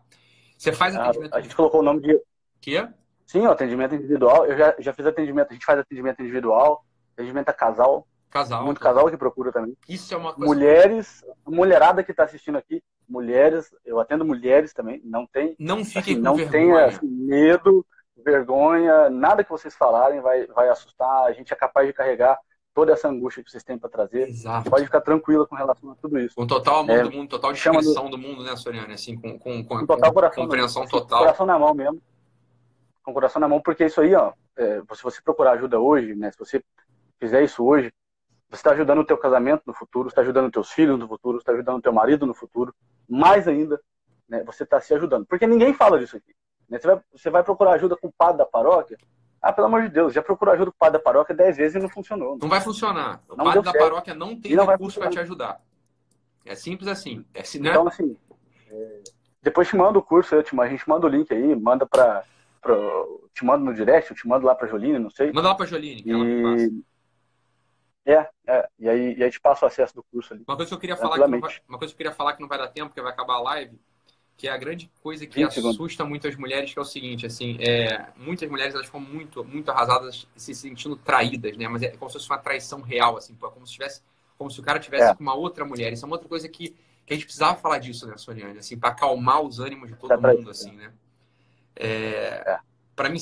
Você faz
A,
atendimento
a gente colocou o nome de.
que?
Sim, o atendimento individual. Eu já, já fiz atendimento, a gente faz atendimento individual, atendimento a casal,
Casal.
muito casal que procura também.
Isso é uma coisa.
Mulheres, mulherada que está assistindo aqui, mulheres, eu atendo mulheres também, não tem,
Não fiquem
assim, não
vergonha.
tenha assim, medo, vergonha, nada que vocês falarem vai, vai assustar, a gente é capaz de carregar toda essa angústia que vocês têm para trazer.
Exato.
Pode ficar tranquila com relação a tudo isso.
Com total amor
É,
do mundo, total
chama do-
discrição do... mundo, né, Soriane? Assim, com, com, com,
Com total coração,
compreensão
assim,
total.
coração na mão mesmo. Com o coração na mão, porque isso aí, ó, é, se você procurar ajuda hoje, né, se você fizer isso hoje, você está ajudando o teu casamento no futuro, está ajudando os teus filhos no futuro, está ajudando o teu marido no futuro, mais ainda, né, você está se ajudando. Porque ninguém fala disso aqui. Né? Você, vai, você vai procurar ajuda com o padre da paróquia, ah, pelo amor de Deus, já procurou ajuda com o padre da paróquia dez vezes e não funcionou.
Não vai funcionar. O
Não
padre da
certo.
paróquia não tem
E não
recurso para te ajudar. É simples assim. É, assim, né?
Então, assim, é, depois te manda o curso, eu te, a gente manda o link aí, manda pra. Te mando no direct, eu te mando lá pra Joline, não sei.
Manda lá pra Joline, que ela me passa.
E. É, é, e aí, e aí te passa o acesso do curso ali.
Uma coisa que eu queria falar que vai, uma coisa que eu queria falar que não vai dar tempo, porque vai acabar a live, que é a grande coisa que assusta muito as mulheres, que é o seguinte, assim, é, muitas mulheres elas ficam muito, muito arrasadas, se sentindo traídas, né? Mas é como se fosse uma traição real, assim, como se tivesse, como se o cara tivesse é. com uma outra mulher. Isso é uma outra coisa que, que a gente precisava falar disso, né, Soniane? Assim, para acalmar os ânimos de todo mundo, assim, né? É, é. Para mim